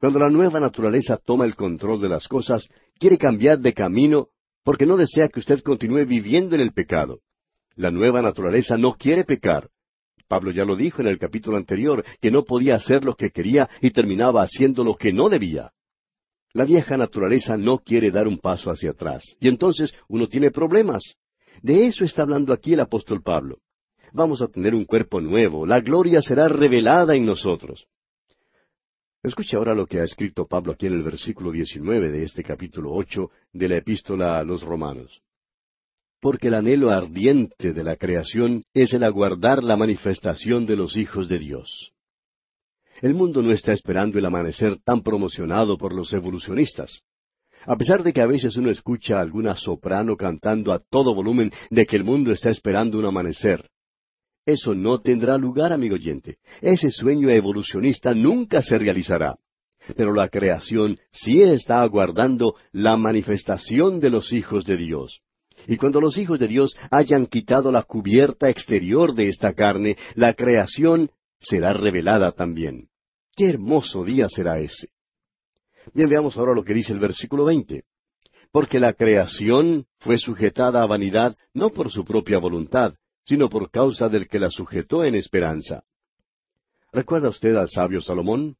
Cuando la nueva naturaleza toma el control de las cosas, quiere cambiar de camino porque no desea que usted continúe viviendo en el pecado. La nueva naturaleza no quiere pecar. Pablo ya lo dijo en el capítulo anterior, que no podía hacer lo que quería y terminaba haciendo lo que no debía. La vieja naturaleza no quiere dar un paso hacia atrás, y entonces uno tiene problemas. De eso está hablando aquí el apóstol Pablo. Vamos a tener un cuerpo nuevo, la gloria será revelada en nosotros. Escuche ahora lo que ha escrito Pablo aquí en el versículo 19 de este capítulo ocho de la epístola a los romanos. Porque el anhelo ardiente de la creación es el aguardar la manifestación de los hijos de Dios. El mundo no está esperando el amanecer tan promocionado por los evolucionistas. A pesar de que a veces uno escucha a alguna soprano cantando a todo volumen de que el mundo está esperando un amanecer, eso no tendrá lugar, amigo oyente. Ese sueño evolucionista nunca se realizará. Pero la creación sí está aguardando la manifestación de los hijos de Dios. Y cuando los hijos de Dios hayan quitado la cubierta exterior de esta carne, la creación será revelada también. Qué hermoso día será ese. Bien, veamos ahora lo que dice el versículo veinte. Porque la creación fue sujetada a vanidad no por su propia voluntad, sino por causa del que la sujetó en esperanza. ¿Recuerda usted al sabio Salomón?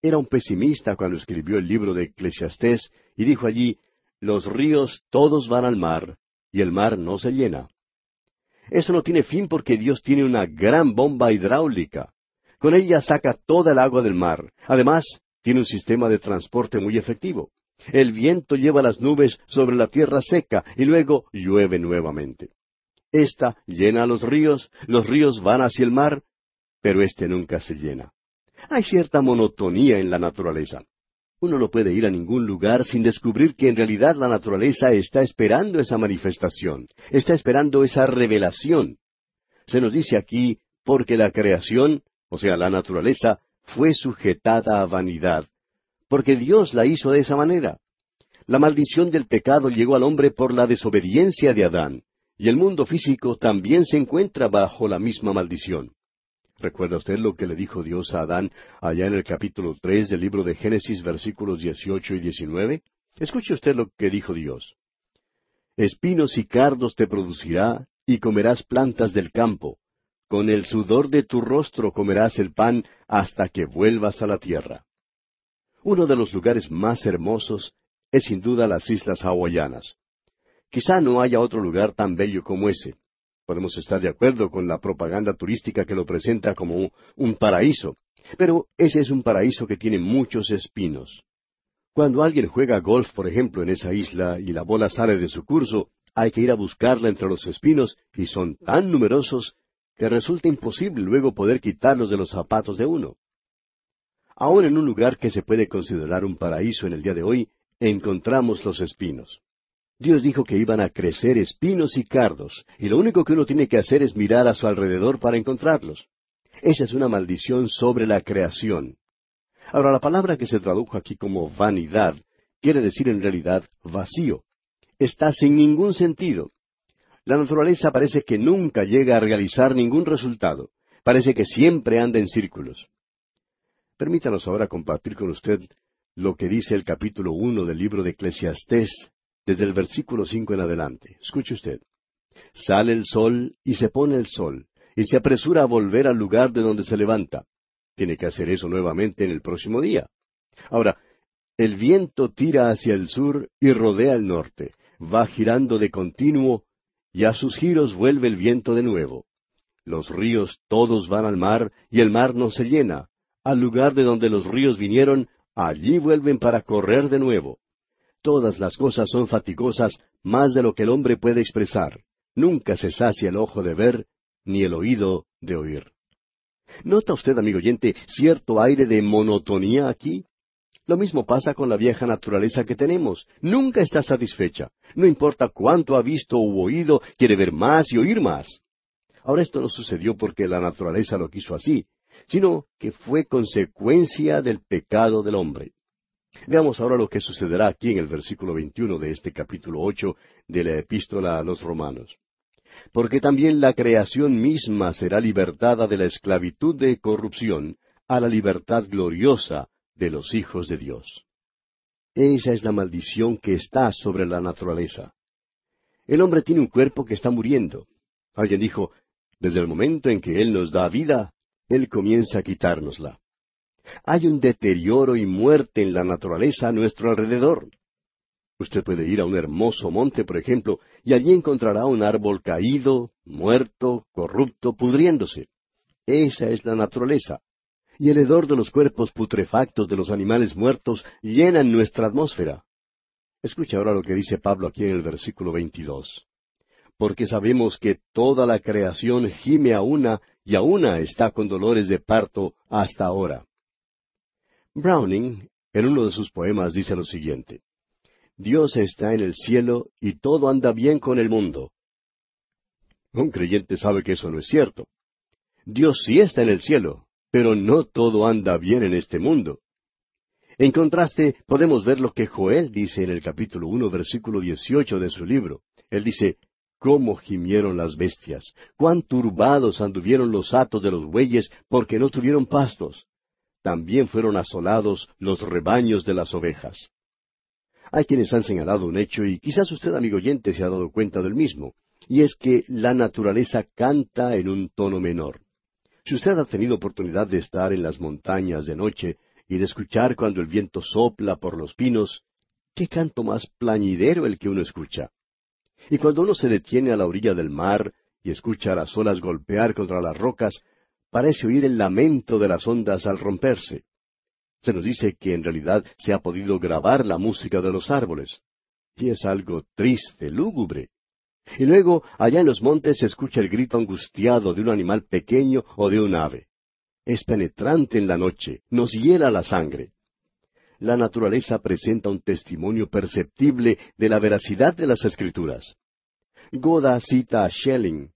Era un pesimista cuando escribió el libro de Eclesiastés y dijo allí, Los ríos todos van al mar, y el mar no se llena. Eso no tiene fin porque Dios tiene una gran bomba hidráulica. Con ella saca toda el agua del mar. Además, tiene un sistema de transporte muy efectivo. El viento lleva las nubes sobre la tierra seca y luego llueve nuevamente. Esta llena los ríos, los ríos van hacia el mar, pero éste nunca se llena. Hay cierta monotonía en la naturaleza. Uno no puede ir a ningún lugar sin descubrir que en realidad la naturaleza está esperando esa manifestación, está esperando esa revelación. Se nos dice aquí, porque la creación, o sea, la naturaleza, fue sujetada a vanidad, porque Dios la hizo de esa manera. La maldición del pecado llegó al hombre por la desobediencia de Adán. Y el mundo físico también se encuentra bajo la misma maldición. ¿Recuerda usted lo que le dijo Dios a Adán allá en el capítulo tres del libro de Génesis versículos dieciocho y diecinueve? Escuche usted lo que dijo Dios. Espinos y cardos te producirá, y comerás plantas del campo. Con el sudor de tu rostro comerás el pan hasta que vuelvas a la tierra. Uno de los lugares más hermosos es sin duda las islas hawaianas. Quizá no haya otro lugar tan bello como ese. Podemos estar de acuerdo con la propaganda turística que lo presenta como un paraíso, pero ese es un paraíso que tiene muchos espinos. Cuando alguien juega golf, por ejemplo, en esa isla y la bola sale de su curso, hay que ir a buscarla entre los espinos y son tan numerosos que resulta imposible luego poder quitarlos de los zapatos de uno. Aún en un lugar que se puede considerar un paraíso en el día de hoy, encontramos los espinos. Dios dijo que iban a crecer espinos y cardos, y lo único que uno tiene que hacer es mirar a su alrededor para encontrarlos. Esa es una maldición sobre la creación. Ahora, la palabra que se tradujo aquí como vanidad quiere decir en realidad vacío. Está sin ningún sentido. La naturaleza parece que nunca llega a realizar ningún resultado. Parece que siempre anda en círculos. Permítanos ahora compartir con usted lo que dice el capítulo uno del libro de Eclesiastés, desde el versículo cinco en adelante. Escuche usted. Sale el sol y se pone el sol, y se apresura a volver al lugar de donde se levanta. Tiene que hacer eso nuevamente en el próximo día. Ahora, el viento tira hacia el sur y rodea el norte, va girando de continuo y a sus giros vuelve el viento de nuevo. Los ríos todos van al mar, y el mar no se llena. Al lugar de donde los ríos vinieron, allí vuelven para correr de nuevo. Todas las cosas son fatigosas más de lo que el hombre puede expresar. Nunca se sacia el ojo de ver, ni el oído de oír. ¿Nota usted, amigo oyente, cierto aire de monotonía aquí? Lo mismo pasa con la vieja naturaleza que tenemos. Nunca está satisfecha. No importa cuánto ha visto u oído, quiere ver más y oír más. Ahora esto no sucedió porque la naturaleza lo quiso así, sino que fue consecuencia del pecado del hombre. Veamos ahora lo que sucederá aquí en el versículo 21 de este capítulo 8 de la epístola a los romanos. Porque también la creación misma será libertada de la esclavitud de corrupción a la libertad gloriosa de los hijos de Dios. Esa es la maldición que está sobre la naturaleza. El hombre tiene un cuerpo que está muriendo. Alguien dijo, desde el momento en que Él nos da vida, Él comienza a quitárnosla. Hay un deterioro y muerte en la naturaleza a nuestro alrededor. Usted puede ir a un hermoso monte, por ejemplo, y allí encontrará un árbol caído, muerto, corrupto, pudriéndose. Esa es la naturaleza y el hedor de los cuerpos putrefactos de los animales muertos llenan nuestra atmósfera. Escucha ahora lo que dice Pablo aquí en el versículo 22. Porque sabemos que toda la creación gime a una y a una está con dolores de parto hasta ahora. Browning, en uno de sus poemas, dice lo siguiente. Dios está en el cielo y todo anda bien con el mundo. Un creyente sabe que eso no es cierto. Dios sí está en el cielo, pero no todo anda bien en este mundo. En contraste, podemos ver lo que Joel dice en el capítulo uno, versículo dieciocho de su libro. Él dice, cómo gimieron las bestias, cuán turbados anduvieron los atos de los bueyes porque no tuvieron pastos. También fueron asolados los rebaños de las ovejas. Hay quienes han señalado un hecho y quizás usted, amigo oyente, se ha dado cuenta del mismo, y es que la naturaleza canta en un tono menor. Si usted ha tenido oportunidad de estar en las montañas de noche y de escuchar cuando el viento sopla por los pinos, qué canto más plañidero el que uno escucha. Y cuando uno se detiene a la orilla del mar y escucha las olas golpear contra las rocas, parece oír el lamento de las ondas al romperse. Se nos dice que en realidad se ha podido grabar la música de los árboles. Y es algo triste, lúgubre. Y luego, allá en los montes se escucha el grito angustiado de un animal pequeño o de un ave. Es penetrante en la noche, nos hiela la sangre. La naturaleza presenta un testimonio perceptible de la veracidad de las escrituras. Goda cita a Schelling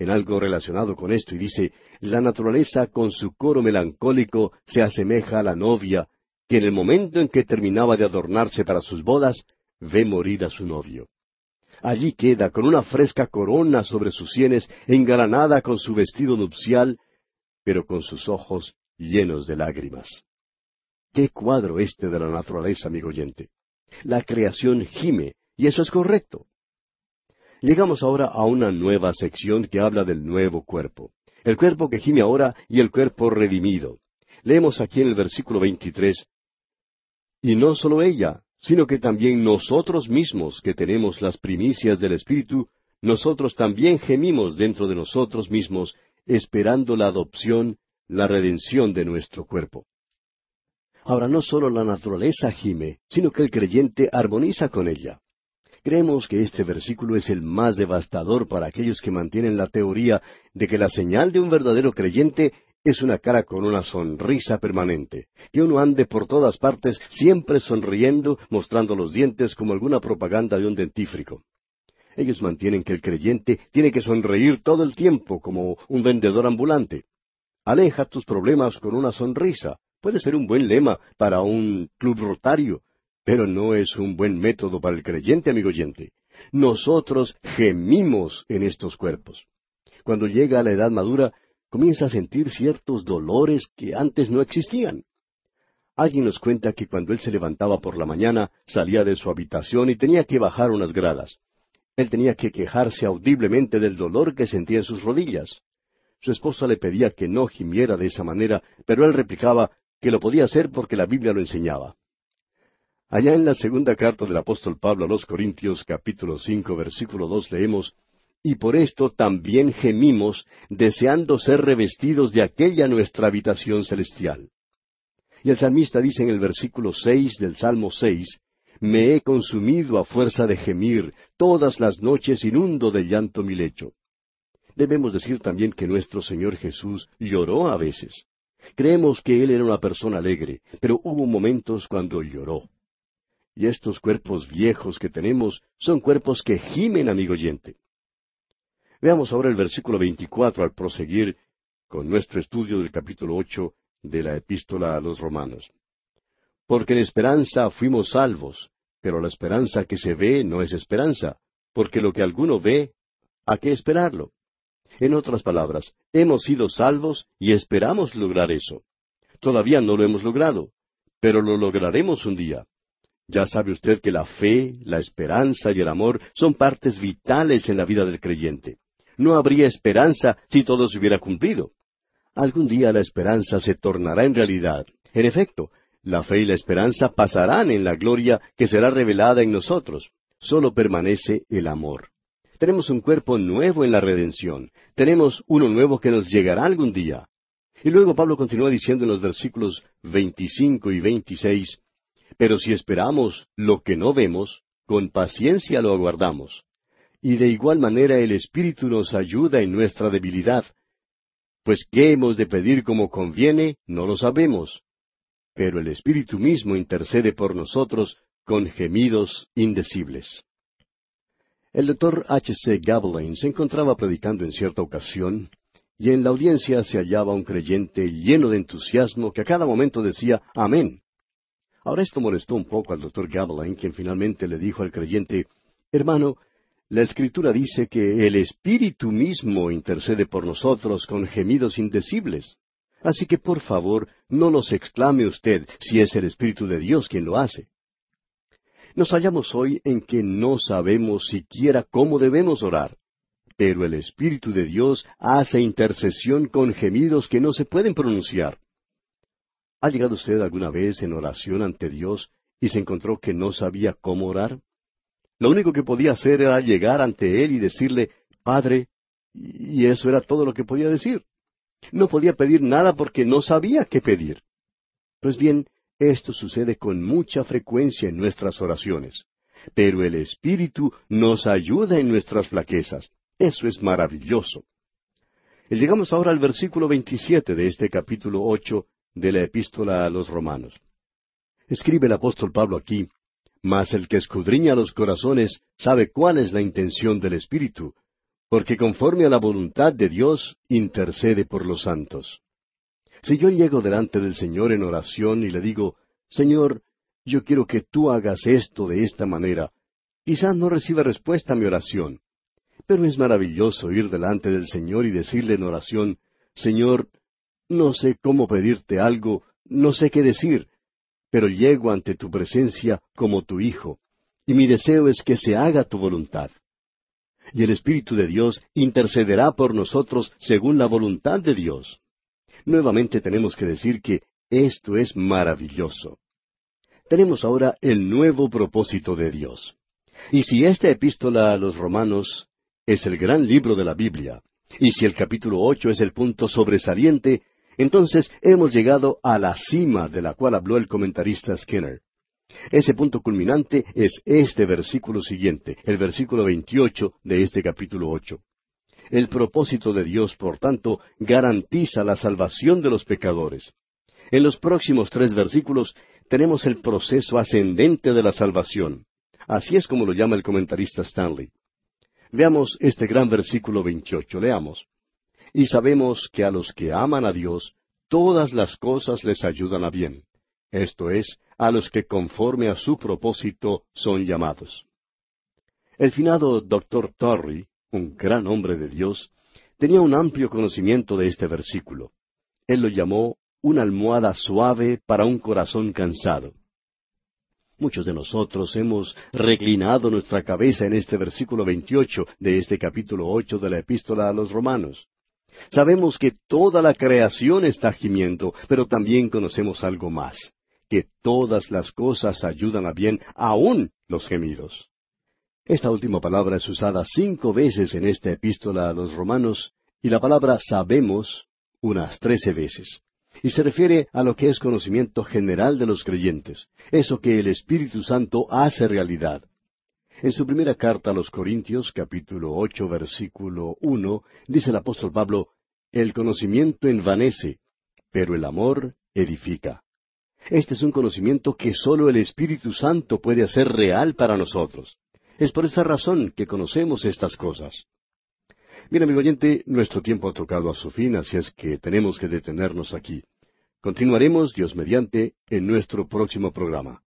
en algo relacionado con esto y dice, la naturaleza con su coro melancólico se asemeja a la novia que en el momento en que terminaba de adornarse para sus bodas, ve morir a su novio. Allí queda con una fresca corona sobre sus sienes, engalanada con su vestido nupcial, pero con sus ojos llenos de lágrimas. Qué cuadro este de la naturaleza, amigo oyente. La creación gime, y eso es correcto. Llegamos ahora a una nueva sección que habla del nuevo cuerpo. El cuerpo que gime ahora y el cuerpo redimido. Leemos aquí en el versículo 23. Y no solo ella, sino que también nosotros mismos que tenemos las primicias del Espíritu, nosotros también gemimos dentro de nosotros mismos, esperando la adopción, la redención de nuestro cuerpo. Ahora no solo la naturaleza gime, sino que el creyente armoniza con ella. Creemos que este versículo es el más devastador para aquellos que mantienen la teoría de que la señal de un verdadero creyente es una cara con una sonrisa permanente, que uno ande por todas partes siempre sonriendo, mostrando los dientes como alguna propaganda de un dentífrico. Ellos mantienen que el creyente tiene que sonreír todo el tiempo como un vendedor ambulante. Aleja tus problemas con una sonrisa. Puede ser un buen lema para un club rotario, pero no es un buen método para el creyente, amigo oyente. Nosotros gemimos en estos cuerpos. Cuando llega a la edad madura, comienza a sentir ciertos dolores que antes no existían. Alguien nos cuenta que cuando él se levantaba por la mañana, salía de su habitación y tenía que bajar unas gradas. Él tenía que quejarse audiblemente del dolor que sentía en sus rodillas. Su esposa le pedía que no gimiera de esa manera, pero él replicaba que lo podía hacer porque la Biblia lo enseñaba. Allá en la segunda carta del apóstol Pablo a los Corintios capítulo cinco versículo dos leemos Y por esto también gemimos, deseando ser revestidos de aquella nuestra habitación celestial. Y el salmista dice en el versículo seis del Salmo seis Me he consumido a fuerza de gemir, todas las noches inundo de llanto mi lecho. Debemos decir también que nuestro Señor Jesús lloró a veces. Creemos que Él era una persona alegre, pero hubo momentos cuando lloró. Y estos cuerpos viejos que tenemos son cuerpos que gimen, amigo oyente. Veamos ahora el versículo 24 al proseguir con nuestro estudio del capítulo ocho de la epístola a los romanos. Porque en esperanza fuimos salvos, pero la esperanza que se ve no es esperanza, porque lo que alguno ve, ¿a qué esperarlo? En otras palabras, hemos sido salvos y esperamos lograr eso. Todavía no lo hemos logrado, pero lo lograremos un día. Ya sabe usted que la fe, la esperanza y el amor son partes vitales en la vida del creyente. No habría esperanza si todo se hubiera cumplido. Algún día la esperanza se tornará en realidad. En efecto, la fe y la esperanza pasarán en la gloria que será revelada en nosotros. Solo permanece el amor. Tenemos un cuerpo nuevo en la redención. Tenemos uno nuevo que nos llegará algún día. Y luego Pablo continúa diciendo en los versículos 25 y 26, pero si esperamos lo que no vemos, con paciencia lo aguardamos. Y de igual manera el Espíritu nos ayuda en nuestra debilidad. Pues qué hemos de pedir como conviene, no lo sabemos. Pero el Espíritu mismo intercede por nosotros con gemidos indecibles. El doctor H. C. Gawain se encontraba predicando en cierta ocasión, y en la audiencia se hallaba un creyente lleno de entusiasmo que a cada momento decía Amén. Ahora esto molestó un poco al doctor Gamelin, quien finalmente le dijo al creyente, Hermano, la Escritura dice que el Espíritu mismo intercede por nosotros con gemidos indecibles. Así que por favor, no los exclame usted si es el Espíritu de Dios quien lo hace. Nos hallamos hoy en que no sabemos siquiera cómo debemos orar, pero el Espíritu de Dios hace intercesión con gemidos que no se pueden pronunciar. ¿Ha llegado usted alguna vez en oración ante Dios y se encontró que no sabía cómo orar? Lo único que podía hacer era llegar ante Él y decirle, Padre, y eso era todo lo que podía decir. No podía pedir nada porque no sabía qué pedir. Pues bien, esto sucede con mucha frecuencia en nuestras oraciones. Pero el Espíritu nos ayuda en nuestras flaquezas. Eso es maravilloso. Y llegamos ahora al versículo 27 de este capítulo ocho de la epístola a los romanos. Escribe el apóstol Pablo aquí, Mas el que escudriña los corazones sabe cuál es la intención del Espíritu, porque conforme a la voluntad de Dios intercede por los santos. Si yo llego delante del Señor en oración y le digo, Señor, yo quiero que tú hagas esto de esta manera, quizás no reciba respuesta a mi oración, pero es maravilloso ir delante del Señor y decirle en oración, Señor, no sé cómo pedirte algo, no sé qué decir, pero llego ante tu presencia como tu Hijo, y mi deseo es que se haga tu voluntad. Y el Espíritu de Dios intercederá por nosotros según la voluntad de Dios. Nuevamente tenemos que decir que esto es maravilloso. Tenemos ahora el nuevo propósito de Dios. Y si esta epístola a los romanos es el gran libro de la Biblia. Y si el capítulo ocho es el punto sobresaliente, entonces hemos llegado a la cima de la cual habló el comentarista Skinner. Ese punto culminante es este versículo siguiente, el versículo veintiocho de este capítulo ocho. El propósito de Dios, por tanto, garantiza la salvación de los pecadores. En los próximos tres versículos tenemos el proceso ascendente de la salvación. Así es como lo llama el comentarista Stanley. Veamos este gran versículo veintiocho. Leamos. Y sabemos que a los que aman a Dios, todas las cosas les ayudan a bien. Esto es, a los que conforme a su propósito son llamados. El finado Dr. Torrey, un gran hombre de Dios, tenía un amplio conocimiento de este versículo. Él lo llamó una almohada suave para un corazón cansado. Muchos de nosotros hemos reclinado nuestra cabeza en este versículo 28 de este capítulo 8 de la epístola a los romanos. Sabemos que toda la creación está gimiendo, pero también conocemos algo más, que todas las cosas ayudan a bien, aun los gemidos. Esta última palabra es usada cinco veces en esta epístola a los romanos, y la palabra sabemos unas trece veces y se refiere a lo que es conocimiento general de los creyentes, eso que el Espíritu Santo hace realidad. En su primera carta a los Corintios, capítulo ocho, versículo uno, dice el apóstol Pablo, El conocimiento envanece, pero el amor edifica. Este es un conocimiento que sólo el Espíritu Santo puede hacer real para nosotros. Es por esa razón que conocemos estas cosas. Bien, amigo oyente, nuestro tiempo ha tocado a su fin, así es que tenemos que detenernos aquí. Continuaremos, Dios mediante, en nuestro próximo programa.